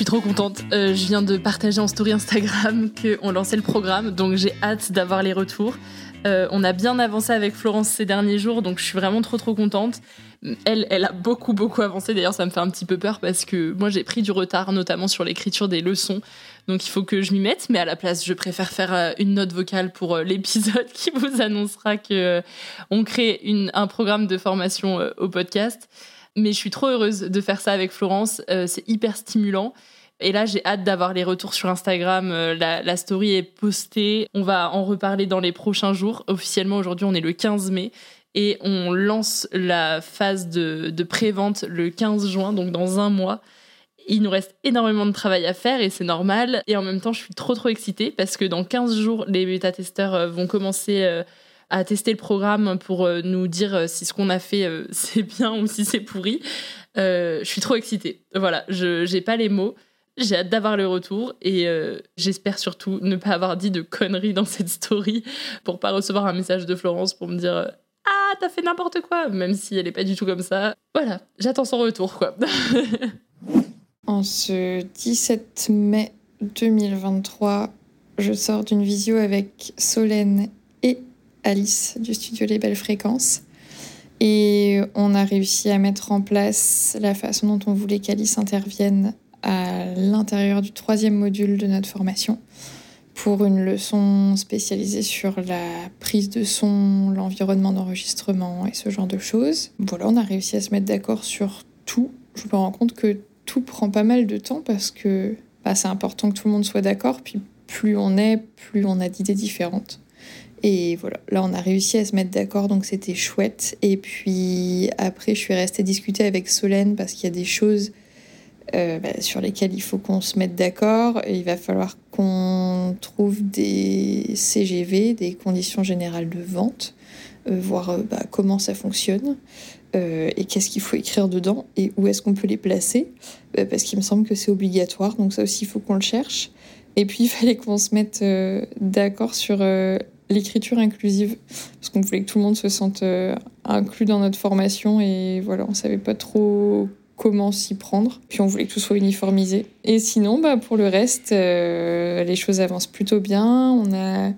Suis trop contente. Euh, je viens de partager en story Instagram qu'on lançait le programme, donc j'ai hâte d'avoir les retours. Euh, on a bien avancé avec Florence ces derniers jours, donc je suis vraiment trop trop contente. Elle, elle a beaucoup beaucoup avancé. D'ailleurs, ça me fait un petit peu peur parce que moi j'ai pris du retard, notamment sur l'écriture des leçons. Donc il faut que je m'y mette, mais à la place, je préfère faire euh, une note vocale pour l'épisode qui vous annoncera que on crée un programme de formation au podcast. Mais je suis trop heureuse de faire ça avec Florence. c'est hyper stimulant. Et là, j'ai hâte d'avoir les retours sur Instagram. Euh, la, story est postée. On va en reparler dans les prochains jours. Officiellement, aujourd'hui, on est le 15 mai. Et on lance la phase de, de pré-vente le 15 juin, donc dans un mois. Il nous reste énormément de travail à faire et c'est normal. Et en même temps, je suis trop trop excitée parce que dans 15 jours, les bêta-testeurs euh, vont commencer euh, à tester le programme pour nous dire si ce qu'on a fait c'est bien ou si c'est pourri. je suis trop excitée. Voilà, je j'ai pas les mots. J'ai hâte d'avoir le retour et euh, j'espère surtout ne pas avoir dit de conneries dans cette story pour pas recevoir un message de Florence pour me dire euh, Ah, t'as fait n'importe quoi, même si elle est pas du tout comme ça. Voilà, j'attends son retour quoi. en ce 17 mai 2023, je sors d'une visio avec Solène et Alice du studio Les Belles Fréquences. Et on a réussi à mettre en place la façon dont on voulait qu'Alice intervienne à l'intérieur du troisième module de notre formation pour une leçon spécialisée sur la prise de son, l'environnement d'enregistrement et ce genre de choses. Voilà, on a réussi à se mettre d'accord sur tout. Je me rends compte que tout prend pas mal de temps parce que bah, c'est important que tout le monde soit d'accord, puis plus on est, plus on a d'idées différentes. Et voilà, là on a réussi à se mettre d'accord, donc c'était chouette. Et puis après, je suis restée discuter avec Solène parce qu'il y a des choses euh, bah, sur lesquels il faut qu'on se mette d'accord. Il va falloir qu'on trouve des CGV, des conditions générales de vente, euh, voir euh, bah, comment ça fonctionne. et qu'est-ce qu'il faut écrire dedans et où est-ce qu'on peut les placer parce qu'il me semble que c'est obligatoire donc ça aussi il faut qu'on le cherche et puis il fallait qu'on se mette d'accord sur l'écriture inclusive parce qu'on voulait que tout le monde se sente inclus dans notre formation et voilà on savait pas trop comment s'y prendre. Puis on voulait que tout soit uniformisé. Et sinon, bah, pour le reste, euh, les choses avancent plutôt bien. On a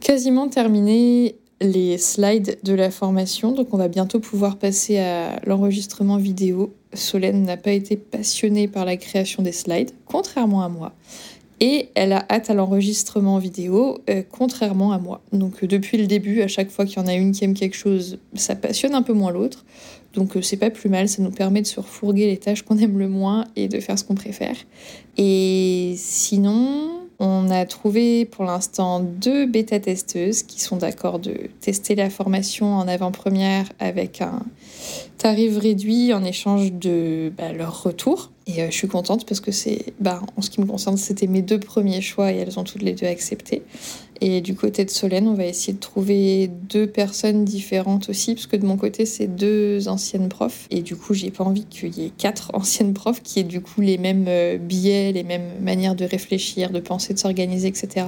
quasiment terminé les slides de la formation, donc on va bientôt pouvoir passer à l'enregistrement vidéo. Solène n'a pas été passionnée par la création des slides, contrairement à moi. Et elle a hâte à l'enregistrement vidéo, euh, contrairement à moi. Donc euh, depuis le début, à chaque fois qu'il y en a une qui aime quelque chose, ça passionne un peu moins l'autre. Donc euh, c'est pas plus mal, ça nous permet de se refourguer les tâches qu'on aime le moins et de faire ce qu'on préfère. Et sinon, on a trouvé pour l'instant deux bêta-testeuses qui sont d'accord de tester la formation en avant-première avec un tarif réduit en échange de bah, leur retour. Et euh, je suis contente parce que c'est, bah, en ce qui me concerne, c'était mes deux premiers choix et elles ont toutes les deux accepté. Et du côté de Solène, on va essayer de trouver deux personnes différentes aussi, parce que de mon côté, c'est deux anciennes profs. Et du coup, j'ai pas envie qu'il y ait quatre anciennes profs qui aient du coup les mêmes euh, billets, les mêmes manières de réfléchir, de penser, de s'organiser, etc.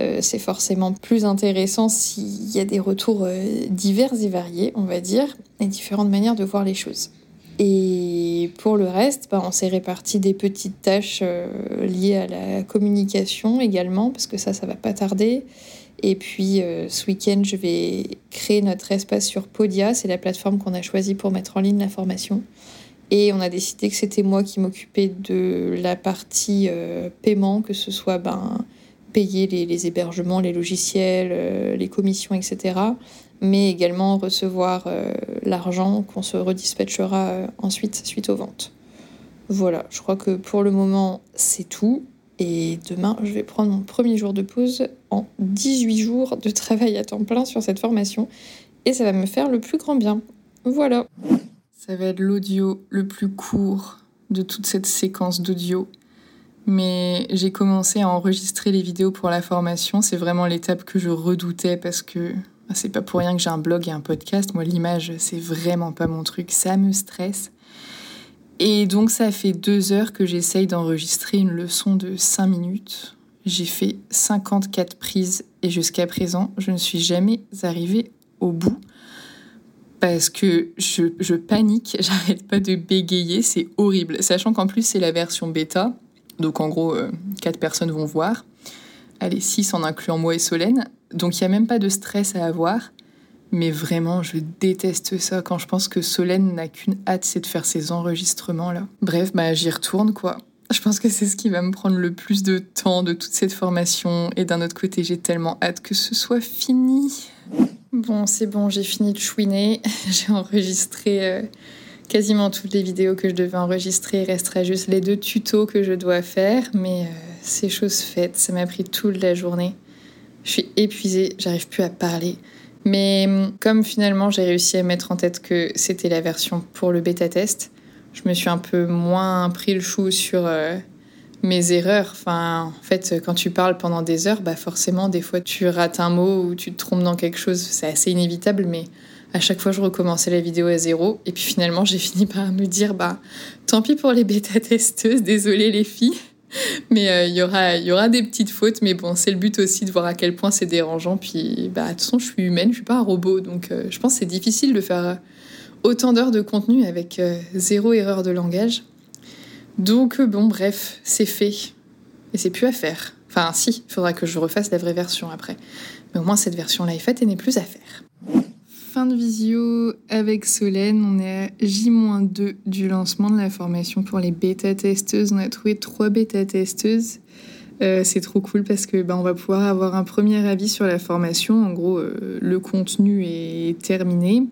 Euh, c'est forcément plus intéressant s'il y a des retours divers et variés, on va dire, et différentes manières de voir les choses. Et pour le reste, bah, on s'est réparti des petites tâches euh, liées à la communication également, parce que ça, ça va pas tarder. Et puis euh, ce week-end, je vais créer notre espace sur Podia, c'est la plateforme qu'on a choisie pour mettre en ligne la formation. Et on a décidé que c'était moi qui m'occupais de la partie euh, paiement, que ce soit ben, payer les, les hébergements, les logiciels, les commissions, etc mais également recevoir euh, l'argent qu'on se redispatchera euh, ensuite suite aux ventes. Voilà, je crois que pour le moment, c'est tout. Et demain, je vais prendre mon premier jour de pause en 18 jours de travail à temps plein sur cette formation. Et ça va me faire le plus grand bien. Voilà. Ça va être l'audio le plus court de toute cette séquence d'audio. Mais j'ai commencé à enregistrer les vidéos pour la formation. C'est vraiment l'étape que je redoutais parce que c'est pas pour rien que j'ai un blog et un podcast. Moi, l'image, c'est vraiment pas mon truc. Ça me stresse. Et donc, ça fait deux heures que j'essaye d'enregistrer une leçon de cinq minutes. J'ai fait 54 prises et jusqu'à présent, je ne suis jamais arrivée au bout parce que je, je panique, j'arrête pas de bégayer, c'est horrible. Sachant qu'en plus, c'est la version bêta. Donc en gros, euh, quatre personnes vont voir. Allez, six en incluant moi et Solène. Donc il n'y a même pas de stress à avoir. Mais vraiment, je déteste ça quand je pense que Solène n'a qu'une hâte, c'est de faire ses enregistrements là. Bref, bah j'y retourne quoi. Je pense que c'est ce qui va me prendre le plus de temps de toute cette formation. Et d'un autre côté, j'ai tellement hâte que ce soit fini. Bon, c'est bon, j'ai fini de chouiner. j'ai enregistré euh, quasiment toutes les vidéos que je devais enregistrer. Il restera juste les deux tutos que je dois faire. Mais euh, c'est chose faite. Ça m'a pris toute la journée. Je suis épuisée, j'arrive plus à parler. Mais comme finalement j'ai réussi à mettre en tête que c'était la version pour le bêta test, je me suis un peu moins pris le chou sur euh, mes erreurs. Enfin, en fait, quand tu parles pendant des heures, bah forcément, des fois, tu rates un mot ou tu te trompes dans quelque chose. C'est assez inévitable, mais à chaque fois, je recommençais la vidéo à zéro. Et puis finalement, j'ai fini par me dire, bah, tant pis pour les bêta-testeuses, désolé les filles. Mais euh, il y, aura, y aura des petites fautes, mais bon, c'est le but aussi de voir à quel point c'est dérangeant. Puis, bah, de toute façon, je suis humaine, je suis pas un robot, donc euh, je pense que c'est difficile de faire autant d'heures de contenu avec euh, zéro erreur de langage. Donc, bon, bref, c'est fait. Et c'est plus à faire. Enfin, si, il faudra que je refasse la vraie version après. Mais au moins, cette version-là est faite et n'est plus à faire. Fin de visio avec Solène. On est à J-2 du lancement de la formation pour les bêta-testeuses. On a trouvé trois bêta-testeuses. Euh, c'est trop cool parce que ben, on va pouvoir avoir un premier avis sur la formation. En gros, euh, le contenu est terminé.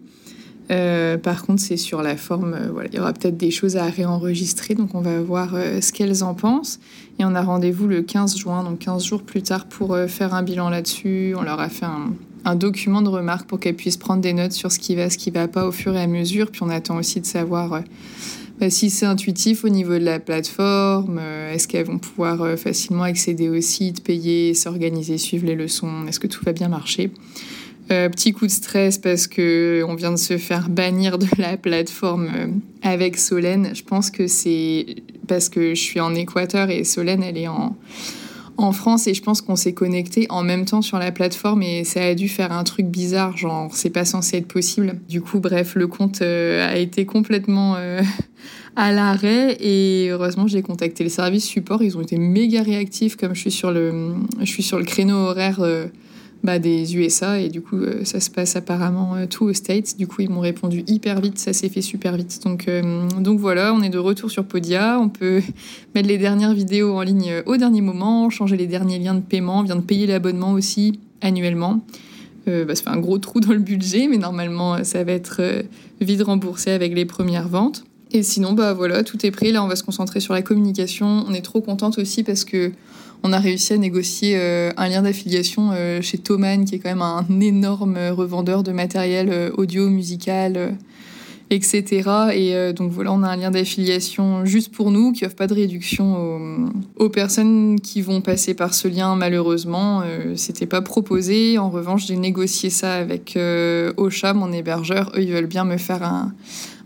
Euh, par contre, c'est sur la forme, voilà, il y aura peut-être des choses à réenregistrer, donc on va voir ce qu'elles en pensent. Et on a rendez-vous le 15 juin, donc 15 jours plus tard, pour faire un bilan là-dessus. On leur a fait un, document de remarques pour qu'elles puissent prendre des notes sur ce qui va, ce qui va pas au fur et à mesure. Puis on attend aussi de savoir bah, si c'est intuitif au niveau de la plateforme, est-ce qu'elles vont pouvoir facilement accéder au site, payer, s'organiser, suivre les leçons, est-ce que tout va bien marcher? Euh, petit coup de stress parce que on vient de se faire bannir de la plateforme euh, avec Solène. Je pense que c'est parce que je suis en Équateur et Solène elle est en, en France et je pense qu'on s'est connecté en même temps sur la plateforme et ça a dû faire un truc bizarre, genre c'est pas censé être possible. Du coup, bref, le compte euh, a été complètement à l'arrêt et heureusement j'ai contacté le service support. Ils ont été méga réactifs comme je suis sur le, je suis sur le créneau horaire bah, des USA et du coup euh, ça se passe apparemment euh, tout aux States. Du coup ils m'ont répondu hyper vite, ça s'est fait super vite. Donc, euh, donc voilà, on est de retour sur Podia, on peut mettre les dernières vidéos en ligne au dernier moment, changer les derniers liens de paiement, on vient de payer l'abonnement aussi annuellement. bah, ça fait un gros trou dans le budget, mais normalement ça va être vite remboursé avec les premières ventes. Et sinon, bah voilà, tout est prêt. Là, on va se concentrer sur la communication. On est trop contente aussi parce que on a réussi à négocier euh, un lien d'affiliation euh, chez Thomann, qui est quand même un énorme revendeur de matériel euh, audio, musical, etc. Et donc voilà, on a un lien d'affiliation juste pour nous, qui offre pas de réduction aux, personnes qui vont passer par ce lien. Malheureusement, c'était pas proposé. En revanche, j'ai négocié ça avec Ocha, mon hébergeur. Eux, ils veulent bien me faire un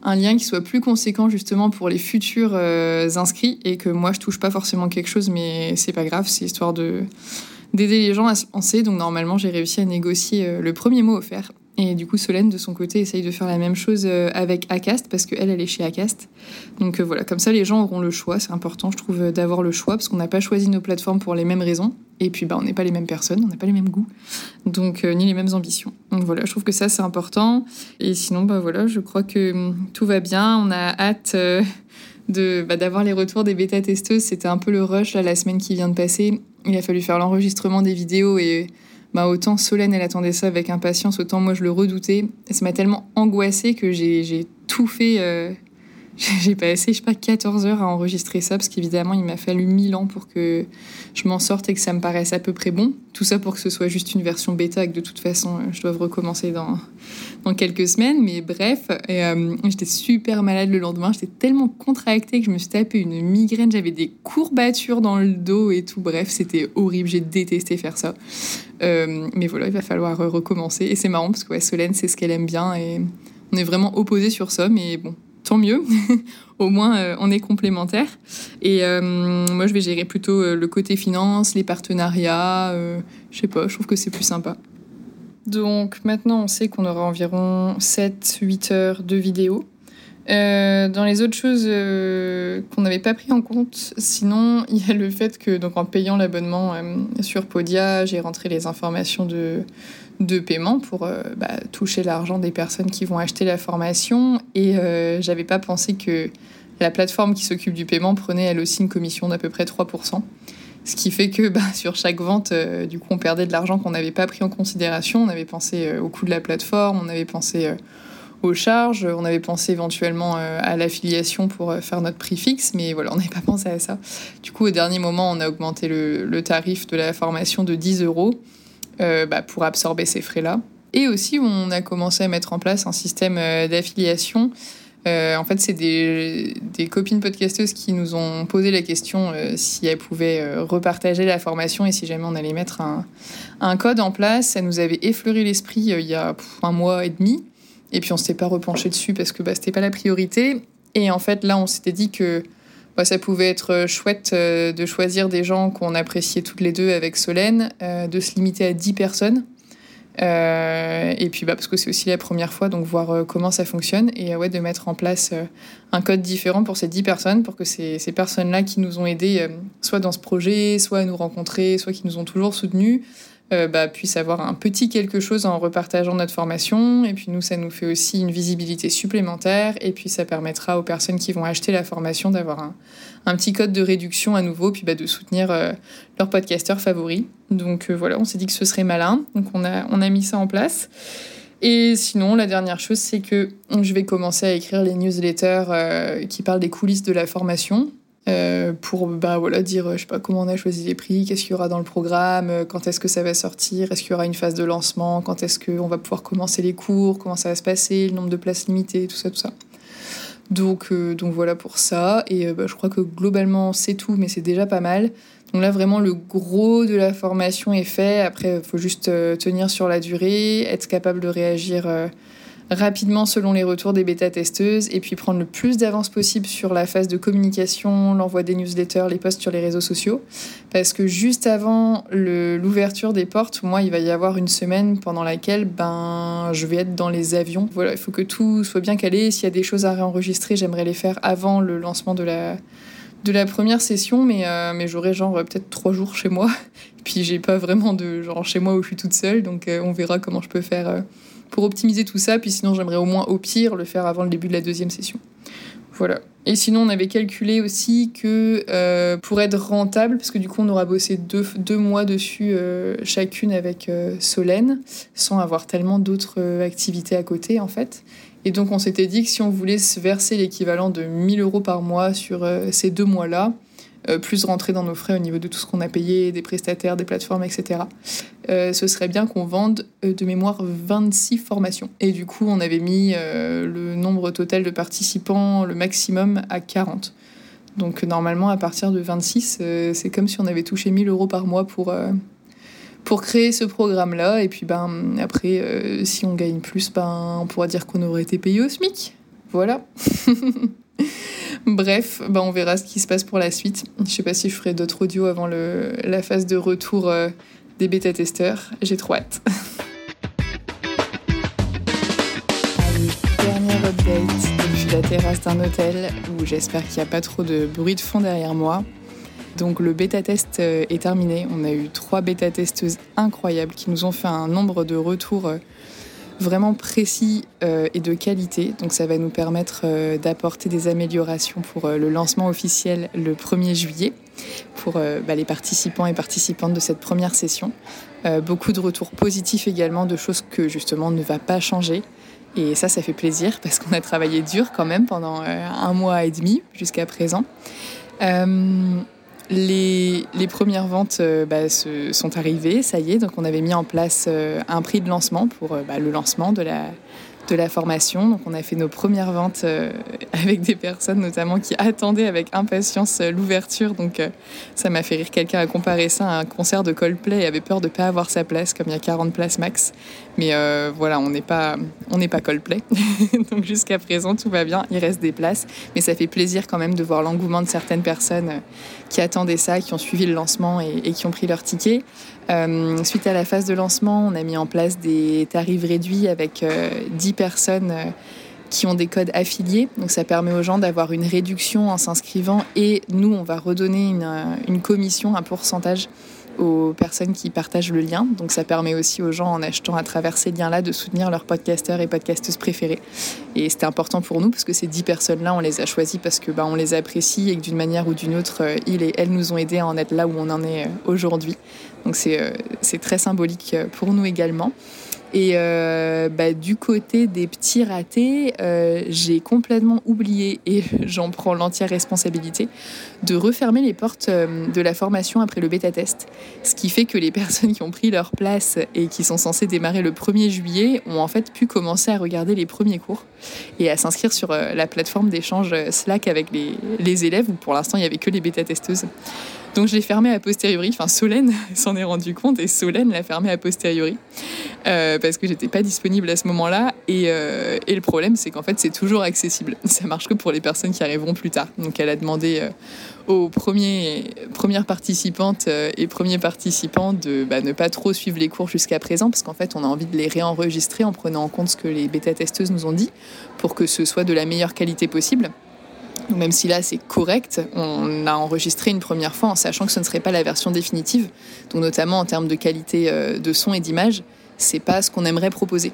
un lien qui soit plus conséquent justement pour les futurs euh, inscrits et que moi je touche pas forcément quelque chose mais c'est pas grave, c'est histoire de d'aider les gens à se penser. Donc normalement j'ai réussi à négocier euh, le premier mot offert et du coup, Solène, de son côté, essaye de faire la même chose euh, avec Acast, parce qu'elle, elle est chez Acast. Donc euh, voilà, comme ça, les gens auront le choix. C'est important, je trouve, euh, d'avoir le choix, parce qu'on n'a pas choisi nos plateformes pour les mêmes raisons. Et puis, bah, on n'est pas les mêmes personnes, on n'a pas les mêmes goûts, donc ni les mêmes ambitions. Donc voilà, je trouve que ça, c'est important. Et sinon, bah voilà, je crois que hum, tout va bien. On a hâte de bah, d'avoir les retours des bêta-testeuses. C'était un peu le rush, là, la semaine qui vient de passer. Il a fallu faire l'enregistrement des vidéos et bah, autant Solène, elle attendait ça avec impatience, autant moi je le redoutais. Ça m'a tellement angoissée que j'ai tout fait. J'ai passé, je sais pas, 14 heures à enregistrer ça, parce qu'évidemment, il m'a fallu 1000 ans pour que je m'en sorte et que ça me paraisse à peu près bon. Tout ça pour que ce soit juste une version bêta, et que de toute façon, euh, je dois recommencer dans, dans quelques semaines. Mais bref, euh, j'étais super malade le lendemain. J'étais tellement contractée que je me suis tapé une migraine. J'avais des courbatures dans le dos et tout. Bref, c'était horrible. J'ai détesté faire ça. Euh, mais voilà, il va falloir recommencer. Et c'est marrant parce que Solène, c'est ce qu'elle aime bien. Et on est vraiment opposés sur ça. Mais bon, tant mieux. Au moins, euh, on est complémentaires. Et euh, moi, je vais gérer plutôt euh, le côté finance, les partenariats. je sais pas, je trouve que c'est plus sympa. Donc maintenant, on sait qu'on aura environ 7-8 heures de vidéo. Dans les autres choses qu'on n'avait pas pris en compte, sinon il y a le fait que donc en payant l'abonnement sur Podia, j'ai rentré les informations de, de paiement pour bah, toucher l'argent des personnes qui vont acheter la formation et j'avais pas pensé que la plateforme qui s'occupe du paiement prenait elle aussi une commission d'à peu près 3%. Ce qui fait que bah, sur chaque vente, du coup, on perdait de l'argent qu'on n'avait pas pris en considération. On avait pensé au coût de la plateforme, on avait pensé aux charges. On avait pensé éventuellement euh, à l'affiliation pour euh, faire notre prix fixe, mais voilà, on n'avait pas pensé à ça. Du coup, au dernier moment, on a augmenté le, tarif de la formation de 10 euros euh, bah, pour absorber ces frais-là. Et aussi, on a commencé à mettre en place un système d'affiliation. en fait, c'est des, copines podcasteuses qui nous ont posé la question si elles pouvaient repartager la formation et si jamais on allait mettre un, code en place. Ça nous avait effleuré l'esprit il y a un mois et demi. Et puis on s'était pas repenché dessus parce que bah, c'était pas la priorité. Et en fait, là, on s'était dit que ça pouvait être chouette euh, de choisir des gens qu'on appréciait toutes les deux avec Solène, euh, de se limiter à 10 personnes. Euh, et puis bah, parce que c'est aussi la première fois, donc voir comment ça fonctionne. Et ouais, de mettre en place un code différent pour ces 10 personnes, pour que ces, ces personnes-là qui nous ont aidés, soit dans ce projet, soit à nous rencontrer, soit qui nous ont toujours soutenus, euh, bah, puissent avoir un petit quelque chose en repartageant notre formation. Et puis nous, ça nous fait aussi une visibilité supplémentaire. Et puis ça permettra aux personnes qui vont acheter la formation d'avoir un, un, petit code de réduction à nouveau, puis bah, de soutenir euh, leur podcasteur favori. Donc euh, voilà, on s'est dit que ce serait malin. Donc on a, on a mis ça en place. Et sinon, la dernière chose, c'est que je vais commencer à écrire les newsletters qui parlent des coulisses de la formation. Euh, pour bah, voilà, dire je sais pas comment on a choisi les prix, qu'est-ce qu'il y aura dans le programme, euh, quand est-ce que ça va sortir, est-ce qu'il y aura une phase de lancement, quand est-ce qu'on va pouvoir commencer les cours, comment ça va se passer, le nombre de places limitées, tout ça, tout ça. Donc, euh, donc voilà pour ça. Et bah, je crois que globalement c'est tout, mais c'est déjà pas mal. Donc là vraiment le gros de la formation est fait. Après, il faut juste tenir sur la durée, être capable de réagir rapidement selon les retours des bêta-testeuses et puis prendre le plus d'avance possible sur la phase de communication, l'envoi des newsletters, les posts sur les réseaux sociaux. Parce que juste avant l'ouverture des portes, moi, il va y avoir une semaine pendant laquelle ben, je vais être dans les avions. Voilà, il faut que tout soit bien calé. S'il y a des choses à réenregistrer, j'aimerais les faire avant le lancement de la, de la première session, mais, euh, mais j'aurai genre peut-être trois jours chez moi. Et puis j'ai pas vraiment de genre chez moi où je suis toute seule, donc euh, on verra comment je peux faire. Euh, pour optimiser tout ça. Puis sinon, j'aimerais au moins au pire le faire avant le début de la deuxième session. Voilà. Et sinon, on avait calculé aussi que euh, pour être rentable, parce que du coup, on aura bossé deux, deux mois dessus euh, chacune avec euh, Solène, sans avoir tellement d'autres activités à côté, en fait. Et donc, on s'était dit que si on voulait se verser l'équivalent de 1000 euros par mois sur ces deux mois-là, plus rentrer dans nos frais au niveau de tout ce qu'on a payé, des prestataires, des plateformes, etc. Euh, ce serait bien qu'on vende euh, de mémoire 26 formations. Et du coup, on avait mis le nombre total de participants, le maximum, à 40. Donc normalement, à partir de 26, c'est comme si on avait touché 1000 euros par mois pour, pour créer ce programme-là. Et puis ben, après, si on gagne plus, ben, on pourra dire qu'on aurait été payé au SMIC. Voilà. Bref, bah on verra ce qui se passe pour la suite. Je sais pas si je ferai d'autres audios avant la phase de retour euh, des bêta-testeurs. J'ai trop hâte. Allez, dernière update depuis la terrasse d'un hôtel où j'espère qu'il n'y a pas trop de bruit de fond derrière moi. Donc le bêta-test euh, est terminé. On a eu trois bêta-testeuses incroyables qui nous ont fait un nombre de retours euh, vraiment précis euh, et de qualité. Donc ça va nous permettre euh, d'apporter des améliorations pour euh, le lancement officiel le 1er juillet pour bah, les participants et participantes de cette première session. beaucoup de retours positifs également de choses que justement ne va pas changer. Et ça, ça fait plaisir parce qu'on a travaillé dur quand même pendant un mois et demi jusqu'à présent. Les, premières ventes euh, bah, sont arrivées, ça y est. Donc, on avait mis en place euh, un prix de lancement pour euh, bah, le lancement de la, formation. Donc on a fait nos premières ventes avec des personnes notamment qui attendaient avec impatience l'ouverture. Donc ça m'a fait rire. Quelqu'un a comparé ça à un concert de Coldplay et avait peur de ne pas avoir sa place comme il y a 40 places max. Mais voilà, on n'est pas, on n'est pas Coldplay. Donc jusqu'à présent tout va bien. Il reste des places, mais ça fait plaisir quand même de voir l'engouement de certaines personnes qui attendaient ça, qui ont suivi le lancement et, qui ont pris leur ticket. Euh, suite à la phase de lancement, on a mis en place des tarifs réduits avec 10 euh, personnes euh, qui ont des codes affiliés. Donc ça permet aux gens d'avoir une réduction en s'inscrivant et nous, on va redonner une commission, un pourcentage aux personnes qui partagent le lien. Donc ça permet aussi aux gens en achetant à travers ces liens-là de soutenir leurs podcasteurs et podcasteuses préférés. Et c'était important pour nous parce que ces dix personnes-là, on les a choisies parce que bah, on les apprécie et que d'une manière ou d'une autre, euh, ils et elles nous ont aidés à en être là où on en est euh, aujourd'hui. Donc c'est euh, très symbolique pour nous également. Et euh, bah, du côté des petits ratés, euh, j'ai complètement oublié, et j'en prends l'entière responsabilité, de refermer les portes euh, de la formation après le bêta-test. Ce qui fait que les personnes qui ont pris leur place et qui sont censées démarrer le 1er juillet ont en fait pu commencer à regarder les premiers cours et à s'inscrire sur la plateforme d'échange Slack avec les, les élèves, où pour l'instant il n'y avait que les bêta-testeuses. Donc je l'ai fermé a posteriori. Enfin, Solène s'en est rendu compte et Solène l'a fermé a posteriori euh, parce que j'étais pas disponible à ce moment-là. Et, euh, le problème, c'est qu'en fait, c'est toujours accessible. Ça marche que pour les personnes qui arriveront plus tard. Donc elle a demandé euh, aux premières participantes et premiers participants de bah, ne pas trop suivre les cours jusqu'à présent parce qu'en fait, on a envie de les réenregistrer en prenant en compte ce que les bêta-testeuses nous ont dit pour que ce soit de la meilleure qualité possible même si là c'est correct, on a enregistré une première fois en sachant que ce ne serait pas la version définitive. Donc notamment en termes de qualité euh, de son et d'image, c'est pas ce qu'on aimerait proposer.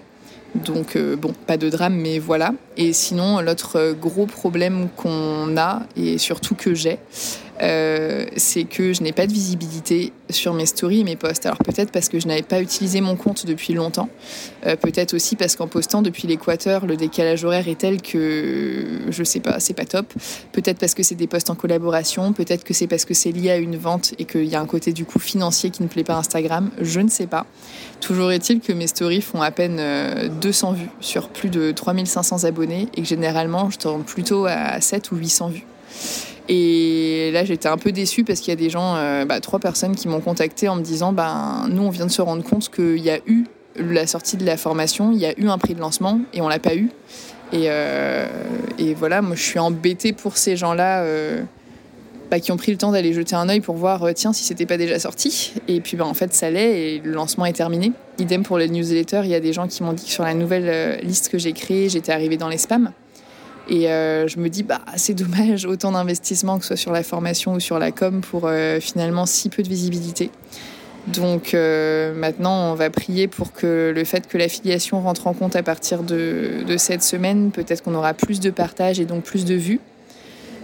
Donc euh, bon, pas de drame, mais voilà. Et sinon, l'autre euh, gros problème qu'on a, et surtout que j'ai, euh, c'est que je n'ai pas de visibilité sur mes stories et mes posts. Alors peut-être parce que je n'avais pas utilisé mon compte depuis longtemps, euh, peut-être aussi parce qu'en postant depuis l'Équateur, le décalage horaire est tel que je sais pas, c'est pas top. Peut-être parce que c'est des posts en collaboration, peut-être que c'est parce que c'est lié à une vente et qu'il y a un côté du coup financier qui ne plaît pas à Instagram, je ne sais pas. Toujours est-il que mes stories font à peine 200 euh, vues sur plus de 3500 abonnés et que généralement je tourne plutôt à 7 ou 800 vues. Et là, j'étais un peu déçue parce qu'il y a des gens, euh, bah, trois personnes qui m'ont contacté en me disant ben, Nous, on vient de se rendre compte qu'il y a eu la sortie de la formation, il y a eu un prix de lancement et on l'a pas eu. Et, euh, voilà, moi, je suis embêtée pour ces gens-là. Euh, bah, qui ont pris le temps d'aller jeter un œil pour voir tiens si c'était pas déjà sorti et puis en fait ça l'est et le lancement est terminé idem pour les newsletters il y a des gens qui m'ont dit que sur la nouvelle liste que j'ai créée j'étais arrivée dans les spams et euh, je me dis, bah, c'est dommage, autant d'investissement, que ce soit sur la formation ou sur la com, pour euh, finalement si peu de visibilité. Donc euh, maintenant, on va prier pour que le fait que l'affiliation rentre en compte à partir de, de cette semaine, peut-être qu'on aura plus de partages et donc plus de vues.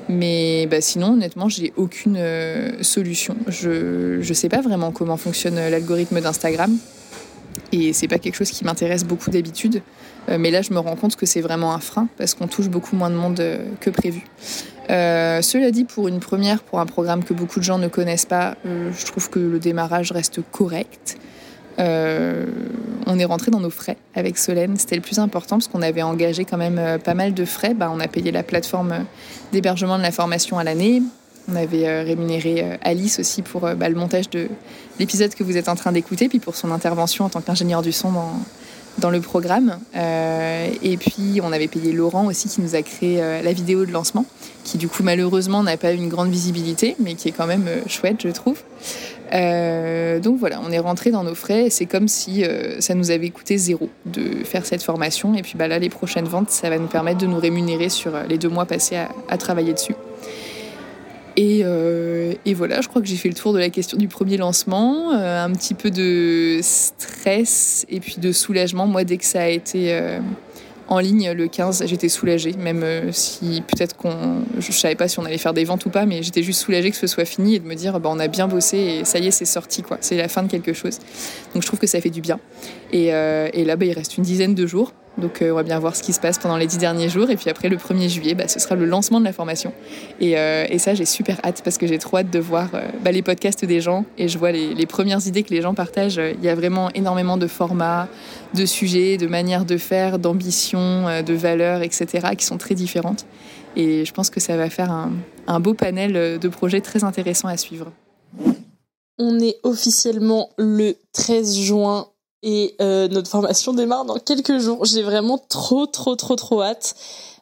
Mais bah, sinon, honnêtement, j'ai aucune solution. Je ne sais pas vraiment comment fonctionne l'algorithme d'Instagram. Et c'est pas quelque chose qui m'intéresse beaucoup d'habitude. Euh, mais là, je me rends compte que c'est vraiment un frein parce qu'on touche beaucoup moins de monde euh, que prévu. Euh, cela dit, pour une première, pour un programme que beaucoup de gens ne connaissent pas, je trouve que le démarrage reste correct. on est rentré dans nos frais avec Solène. C'était le plus important parce qu'on avait engagé quand même pas mal de frais. Bah, on a payé la plateforme d'hébergement de la formation à l'année. On avait rémunéré Alice aussi pour bah, le montage de l'épisode que vous êtes en train d'écouter, puis pour son intervention en tant qu'ingénieur du son dans, dans le programme. Euh, et puis on avait payé Laurent aussi qui nous a créé euh, la vidéo de lancement, qui du coup malheureusement n'a pas eu une grande visibilité, mais qui est quand même euh, chouette je trouve. donc voilà, on est rentré dans nos frais. C'est comme si ça nous avait coûté zéro de faire cette formation. Et puis bah là, les prochaines ventes, ça va nous permettre de nous rémunérer sur les deux mois passés à travailler dessus. Euh, et, voilà, je crois que j'ai fait le tour de la question du premier lancement. Euh, un petit peu de stress et puis de soulagement. Moi, dès que ça a été euh, en ligne le 15, j'étais soulagée. Même si peut-être qu'on. Je savais pas si on allait faire des ventes ou pas, mais j'étais juste soulagée que ce soit fini et de me dire bah, on a bien bossé et ça y est, c'est sorti. quoi. C'est la fin de quelque chose. Donc je trouve que ça fait du bien. Et, et là, bah, il reste une dizaine de jours. Donc euh, on va bien voir ce qui se passe pendant les dix derniers jours. Et puis après, le 1er juillet, bah, ce sera le lancement de la formation. Et, euh, et ça, j'ai super hâte parce que j'ai trop hâte de voir euh, bah, les podcasts des gens. Et je vois les, les, premières idées que les gens partagent. Il y a vraiment énormément de formats, de sujets, de manières de faire, d'ambitions, de valeurs, etc. qui sont très différentes. Et je pense que ça va faire un, un beau panel de projets très intéressants à suivre. On est officiellement le 13 juin et euh, notre formation démarre dans quelques jours. J'ai vraiment trop, trop, trop, trop hâte.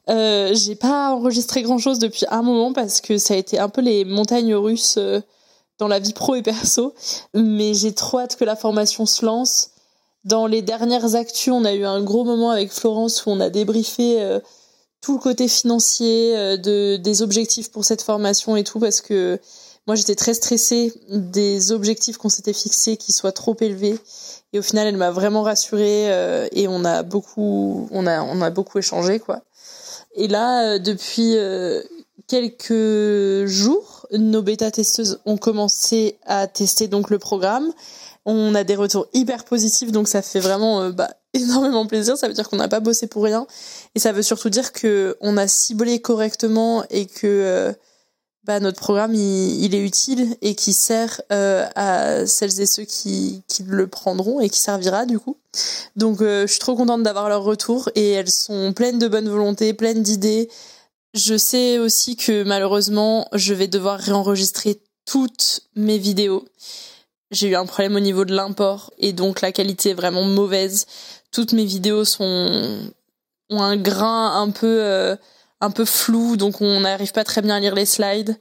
Euh, j'ai pas enregistré grand chose depuis un moment parce que ça a été un peu les montagnes russes euh, dans la vie pro et perso. Mais j'ai trop hâte que la formation se lance. Dans les dernières actus, on a eu un gros moment avec Florence où on a débriefé tout le côté financier, euh, de, des objectifs pour cette formation et tout, parce que moi j'étais très stressée des objectifs qu'on s'était fixés qui soient trop élevés. Et au final, elle m'a vraiment rassurée euh, et on a beaucoup, on a, on a beaucoup échangé quoi. Et là, euh, depuis quelques jours, nos bêta-testeuses ont commencé à tester donc le programme. On a des retours hyper positifs, donc ça fait vraiment bah, énormément plaisir. Ça veut dire qu'on n'a pas bossé pour rien, et ça veut surtout dire que on a ciblé correctement et que euh, notre programme il, est utile et qui sert euh, à celles et ceux qui, qui le prendront et qui servira du coup. Donc euh, je suis trop contente d'avoir leur retour et elles sont pleines de bonne volonté, pleines d'idées. Je sais aussi que malheureusement je vais devoir réenregistrer toutes mes vidéos. J'ai eu un problème au niveau de l'import et donc la qualité est vraiment mauvaise toutes mes vidéos sont ont un grain un peu euh, un peu flou, donc on n'arrive pas très bien à lire les slides.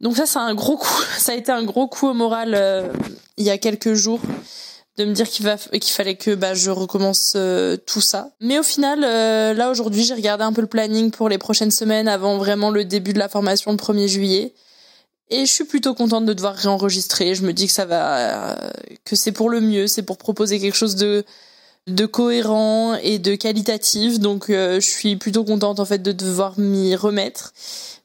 Donc ça, c'est un gros coup. Ça a été un gros coup au moral euh, il y a quelques jours de me dire qu'il va qu'il fallait que bah je recommence euh, tout ça. Mais au final, là aujourd'hui, j'ai regardé un peu le planning pour les prochaines semaines avant vraiment le début de la formation le 1er juillet. Et je suis plutôt contente de devoir réenregistrer. Je me dis que ça va, que c'est pour le mieux, c'est pour proposer quelque chose de de cohérent et de qualitatif. Donc euh, je suis plutôt contente en fait de devoir m'y remettre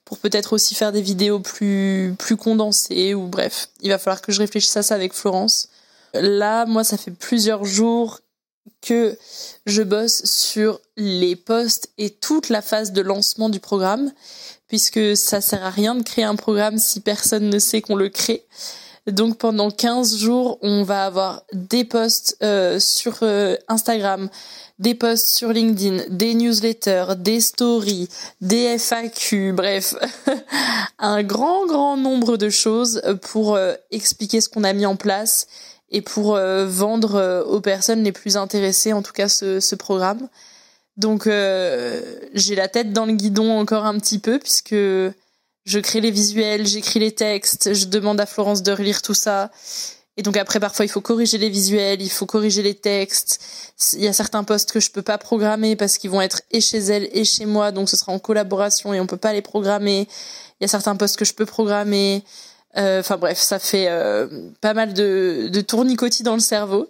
pour peut-être aussi faire des vidéos plus plus condensées ou bref, il va falloir que je réfléchisse à ça avec Florence. Là, moi ça fait plusieurs jours que je bosse sur les posts et toute la phase de lancement du programme puisque ça sert à rien de créer un programme si personne ne sait qu'on le crée. Donc pendant 15 jours, on va avoir des posts euh, sur euh, Instagram, des posts sur LinkedIn, des newsletters, des stories, des FAQ, bref, un grand grand nombre de choses pour euh, expliquer ce qu'on a mis en place et pour vendre aux personnes les plus intéressées, en tout cas ce, ce programme. Donc j'ai la tête dans le guidon encore un petit peu puisque je crée les visuels, j'écris les textes, je demande à Florence de relire tout ça. Et donc après, parfois, il faut corriger les visuels, il faut corriger les textes. Il y a certains postes que je peux pas programmer parce qu'ils vont être et chez elle et chez moi, donc ce sera en collaboration et on peut pas les programmer. Il y a certains postes que je peux programmer. Euh, enfin bref, ça fait euh, pas mal de, de tournicotis dans le cerveau,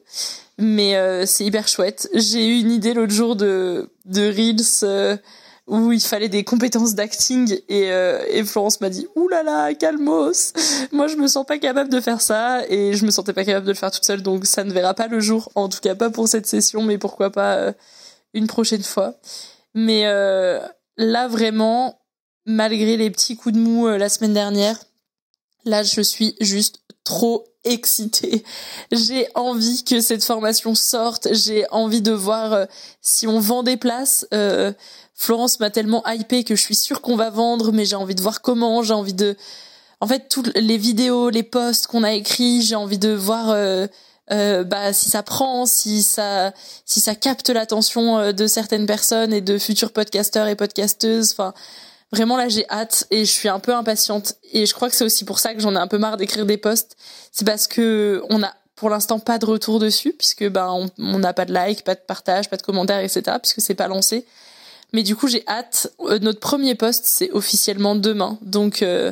mais euh, c'est hyper chouette. J'ai eu une idée l'autre jour de de reels où il fallait des compétences d'acting et, euh, Florence m'a dit ouh là là calmos. Moi je me sens pas capable de faire ça et je me sentais pas capable de le faire toute seule donc ça ne verra pas le jour. En tout cas pas pour cette session mais pourquoi pas euh, une prochaine fois. Mais euh, là vraiment malgré les petits coups de mou la semaine dernière là je suis juste trop excitée. J'ai envie que cette formation sorte. J'ai envie de voir si on vend des places. Euh, Florence m'a tellement hypé que je suis sûre qu'on va vendre, mais j'ai envie de voir comment, j'ai envie de... En fait, toutes les vidéos, les posts qu'on a écrits, j'ai envie de voir euh, euh, bah, si ça prend, si ça, si ça capte l'attention euh, de certaines personnes et de futurs podcasteurs et podcasteuses. Enfin, vraiment là, j'ai hâte et je suis un peu impatiente. Et je crois que c'est aussi pour ça que j'en ai un peu marre d'écrire des posts. C'est parce que on a pour l'instant pas de retour dessus puisque ben on n'a pas de like, pas de partage, pas de commentaires, etc. puisque c'est pas lancé. Mais du coup, j'ai hâte. Euh, notre premier poste, c'est officiellement demain. Donc, euh,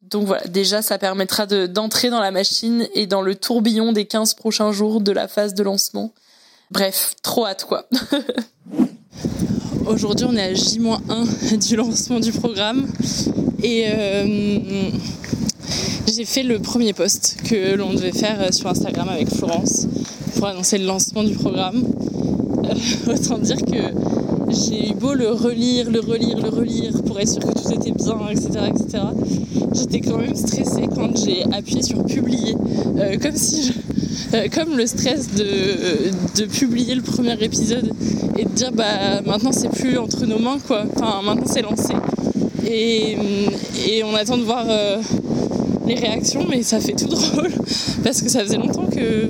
donc voilà, déjà, ça permettra d'entrer dans la machine et dans le tourbillon des 15 prochains jours de la phase de lancement. Bref, trop hâte, quoi. Aujourd'hui, on est à J-1 du lancement du programme. Et euh, j'ai fait le premier post que l'on devait faire sur Instagram avec Florence pour annoncer le lancement du programme. autant dire que j'ai eu beau le relire, le relire, le relire pour être sûr que tout était bien, etc. etc. J'étais quand même stressée quand j'ai appuyé sur publier. Euh, comme si euh, comme le stress de, de, publier le premier épisode et de dire bah maintenant c'est plus entre nos mains quoi. Enfin maintenant c'est lancé. Et, et, on attend de voir euh, les réactions mais ça fait tout drôle parce que ça faisait longtemps que,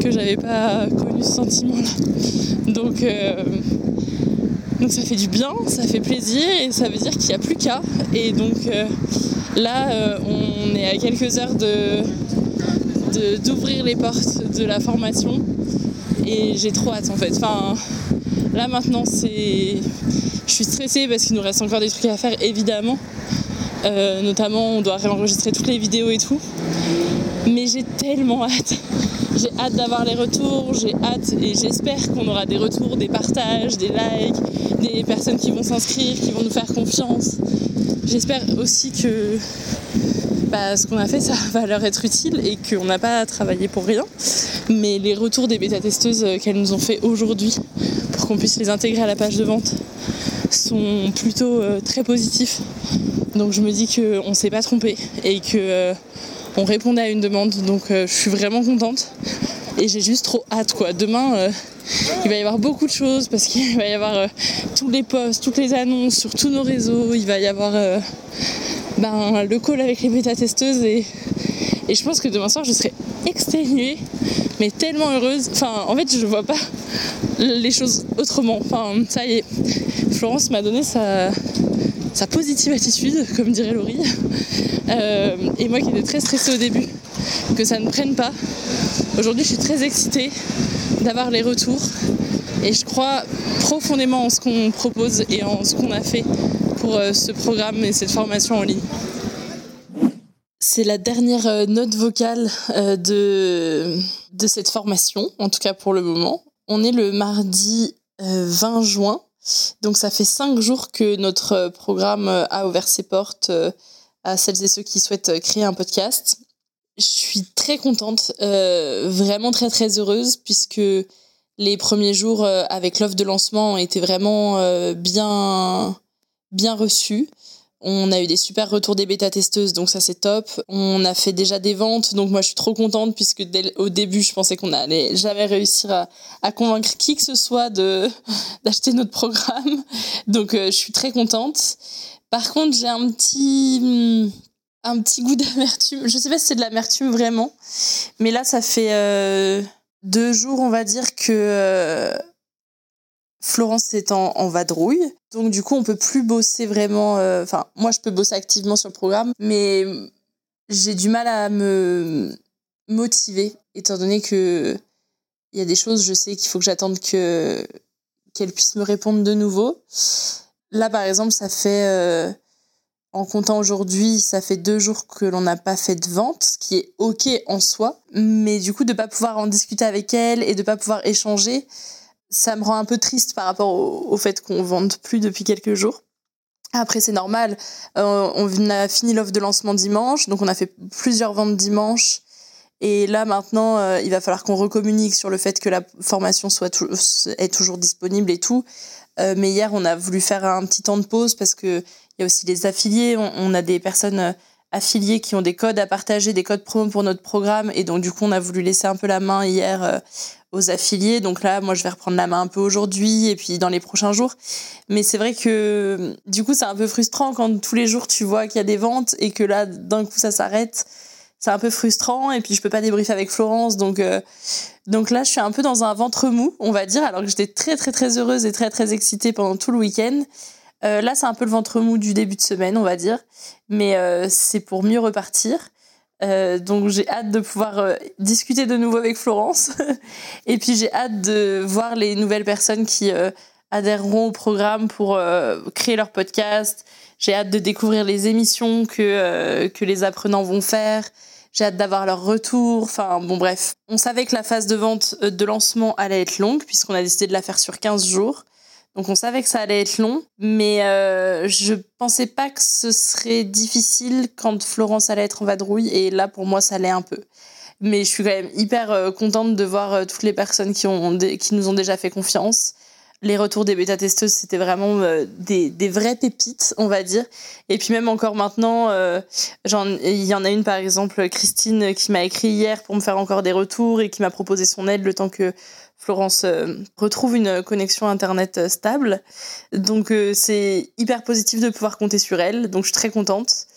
que j'avais pas connu ce sentiment là. Donc donc ça fait du bien, ça fait plaisir et ça veut dire qu'il n'y a plus qu'à. Et donc euh, là, euh, on est à quelques heures de d'ouvrir les portes de la formation et j'ai trop hâte en fait. Enfin, Là maintenant, c'est, je suis stressée parce qu'il nous reste encore des trucs à faire, évidemment. Euh, notamment, on doit réenregistrer toutes les vidéos et tout. Mais j'ai tellement hâte. J'ai hâte d'avoir les retours, j'ai hâte et j'espère qu'on aura des retours, des partages, des likes, des personnes qui vont s'inscrire, qui vont nous faire confiance. J'espère aussi que bah, ce qu'on a fait, ça va leur être utile et qu'on n'a pas travaillé pour rien. Mais les retours des bêta-testeuses qu'elles nous ont fait aujourd'hui pour qu'on puisse les intégrer à la page de vente sont plutôt euh, très positifs. Donc je me dis qu'on ne s'est pas trompé et qu'on euh, répondait à une demande. Donc euh, je suis vraiment contente et j'ai juste trop hâte quoi. Demain, il va y avoir beaucoup de choses parce qu'il va y avoir tous les posts, toutes les annonces sur tous nos réseaux. Il va y avoir ben, le call avec les bêta-testeuses et, et je pense que demain soir je serai exténuée mais tellement heureuse. Enfin, en fait, je vois pas les choses autrement. Enfin, ça y est, Florence m'a donné sa, sa positive attitude, comme dirait Laurie. Euh, et moi qui étais très stressée au début, que ça ne prenne pas. Aujourd'hui, je suis très excitée d'avoir les retours et je crois profondément en ce qu'on propose et en ce qu'on a fait pour euh, ce programme et cette formation en ligne. C'est la dernière euh, note vocale de, de cette formation, en tout cas pour le moment. On est le mardi 20 juin donc ça fait cinq jours que notre euh, programme euh, a ouvert ses portes euh, à celles et ceux qui souhaitent créer un podcast. Je suis très contente, vraiment très très heureuse puisque les premiers jours avec l'offre de lancement ont été vraiment bien bien reçus. On a eu des super retours des bêta-testeuses, donc ça c'est top. On a fait déjà des ventes, donc moi je suis trop contente puisque dès, au début je pensais qu'on allait jamais réussir à, convaincre qui que ce soit d'acheter notre programme. Donc euh, je suis très contente. Par contre j'ai un petit un petit goût d'amertume. Je sais pas si c'est de l'amertume vraiment, mais là ça fait euh, deux jours on va dire que euh, Florence est en, vadrouille. Donc du coup, on peut plus bosser vraiment. Euh, enfin, moi, je peux bosser activement sur le programme, mais j'ai du mal à me motiver, étant donné que il y a des choses, je sais qu'il faut que j'attende que qu'elle puisse me répondre de nouveau. Là, par exemple, ça fait euh, en comptant aujourd'hui, ça fait deux jours que l'on n'a pas fait de vente, ce qui est ok en soi, mais du coup de pas pouvoir en discuter avec elle et de pas pouvoir échanger, ça me rend un peu triste par rapport au, fait qu'on vende plus depuis quelques jours. Après, c'est normal. Euh, on a fini l'offre de lancement dimanche, donc on a fait plusieurs ventes dimanche. Et là, maintenant, euh, il va falloir qu'on recommunique sur le fait que la formation soit est toujours disponible et tout. Euh, mais hier, on a voulu faire un petit temps de pause parce que il y a aussi les affiliés. On, a des personnes affiliées qui ont des codes à partager, des codes promo pour notre programme. Et donc, du coup, on a voulu laisser un peu la main hier aux affiliés. Donc là, moi, je vais reprendre la main un peu aujourd'hui et puis dans les prochains jours. Mais c'est vrai que du coup, c'est un peu frustrant quand tous les jours tu vois qu'il y a des ventes et que là, d'un coup, ça s'arrête. C'est un peu frustrant et puis je peux pas débriefer avec Florence. Donc, euh, donc là, je suis un peu dans un ventre mou, on va dire, alors que j'étais très, très, très heureuse et très, très excitée pendant tout le week-end. Euh, là, c'est un peu le ventre mou du début de semaine, on va dire. Mais euh, c'est pour mieux repartir. Euh, donc j'ai hâte de pouvoir euh, discuter de nouveau avec Florence. et puis j'ai hâte de voir les nouvelles personnes qui euh, adhéreront au programme pour créer leur podcast. J'ai hâte de découvrir les émissions que, que les apprenants vont faire. J'ai hâte d'avoir leur retour. Enfin bon bref. On savait que la phase de vente de lancement allait être longue puisqu'on a décidé de la faire sur 15 jours. Donc on savait que ça allait être long, mais euh, je pensais pas que ce serait difficile quand Florence allait être en vadrouille, et là pour moi ça l'est un peu. Mais je suis quand même hyper euh, contente de voir euh, toutes les personnes qui, ont, qui nous ont déjà fait confiance. Les retours des bêta-testeuses, c'était vraiment euh, des, des vraies pépites, on va dire. Et puis même encore maintenant, il y en a une par exemple, Christine, qui m'a écrit hier pour me faire encore des retours et qui m'a proposé son aide le temps que Florence euh, retrouve une connexion internet euh, stable. Donc euh, c'est hyper positif de pouvoir compter sur elle. Donc je suis très contente.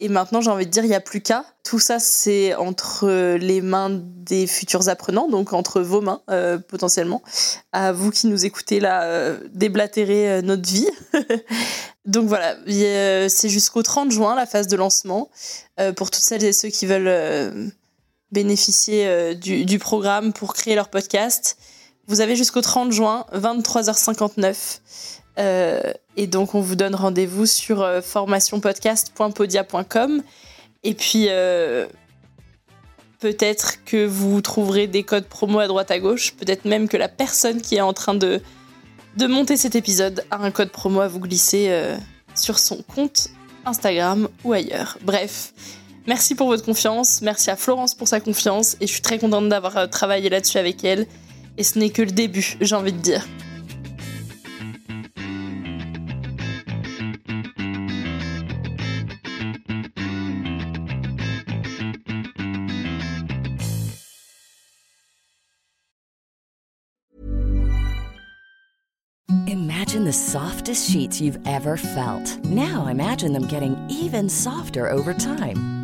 Et maintenant, j'ai envie de dire, il n'y a plus qu'à. Tout ça, c'est entre les mains des futurs apprenants, donc entre vos mains, potentiellement. À vous qui nous écoutez là, déblatérer notre vie. donc voilà, c'est jusqu'au 30 juin, la phase de lancement. pour toutes celles et ceux qui veulent bénéficier du, du, programme pour créer leur podcast. Vous avez jusqu'au 30 juin, 23h59. Euh, et donc, on vous donne rendez-vous sur euh, formationpodcast.podia.com. Et puis, euh, peut-être que vous trouverez des codes promo à droite à gauche. Peut-être même que la personne qui est en train de, de monter cet épisode a un code promo à vous glisser sur son compte Instagram ou ailleurs. Bref, merci pour votre confiance. Merci à Florence pour sa confiance. Et je suis très contente d'avoir travaillé là-dessus avec elle. Et ce n'est que le début, j'ai envie de dire. Imagine the softest sheets you've ever felt. Now imagine them getting even softer over time.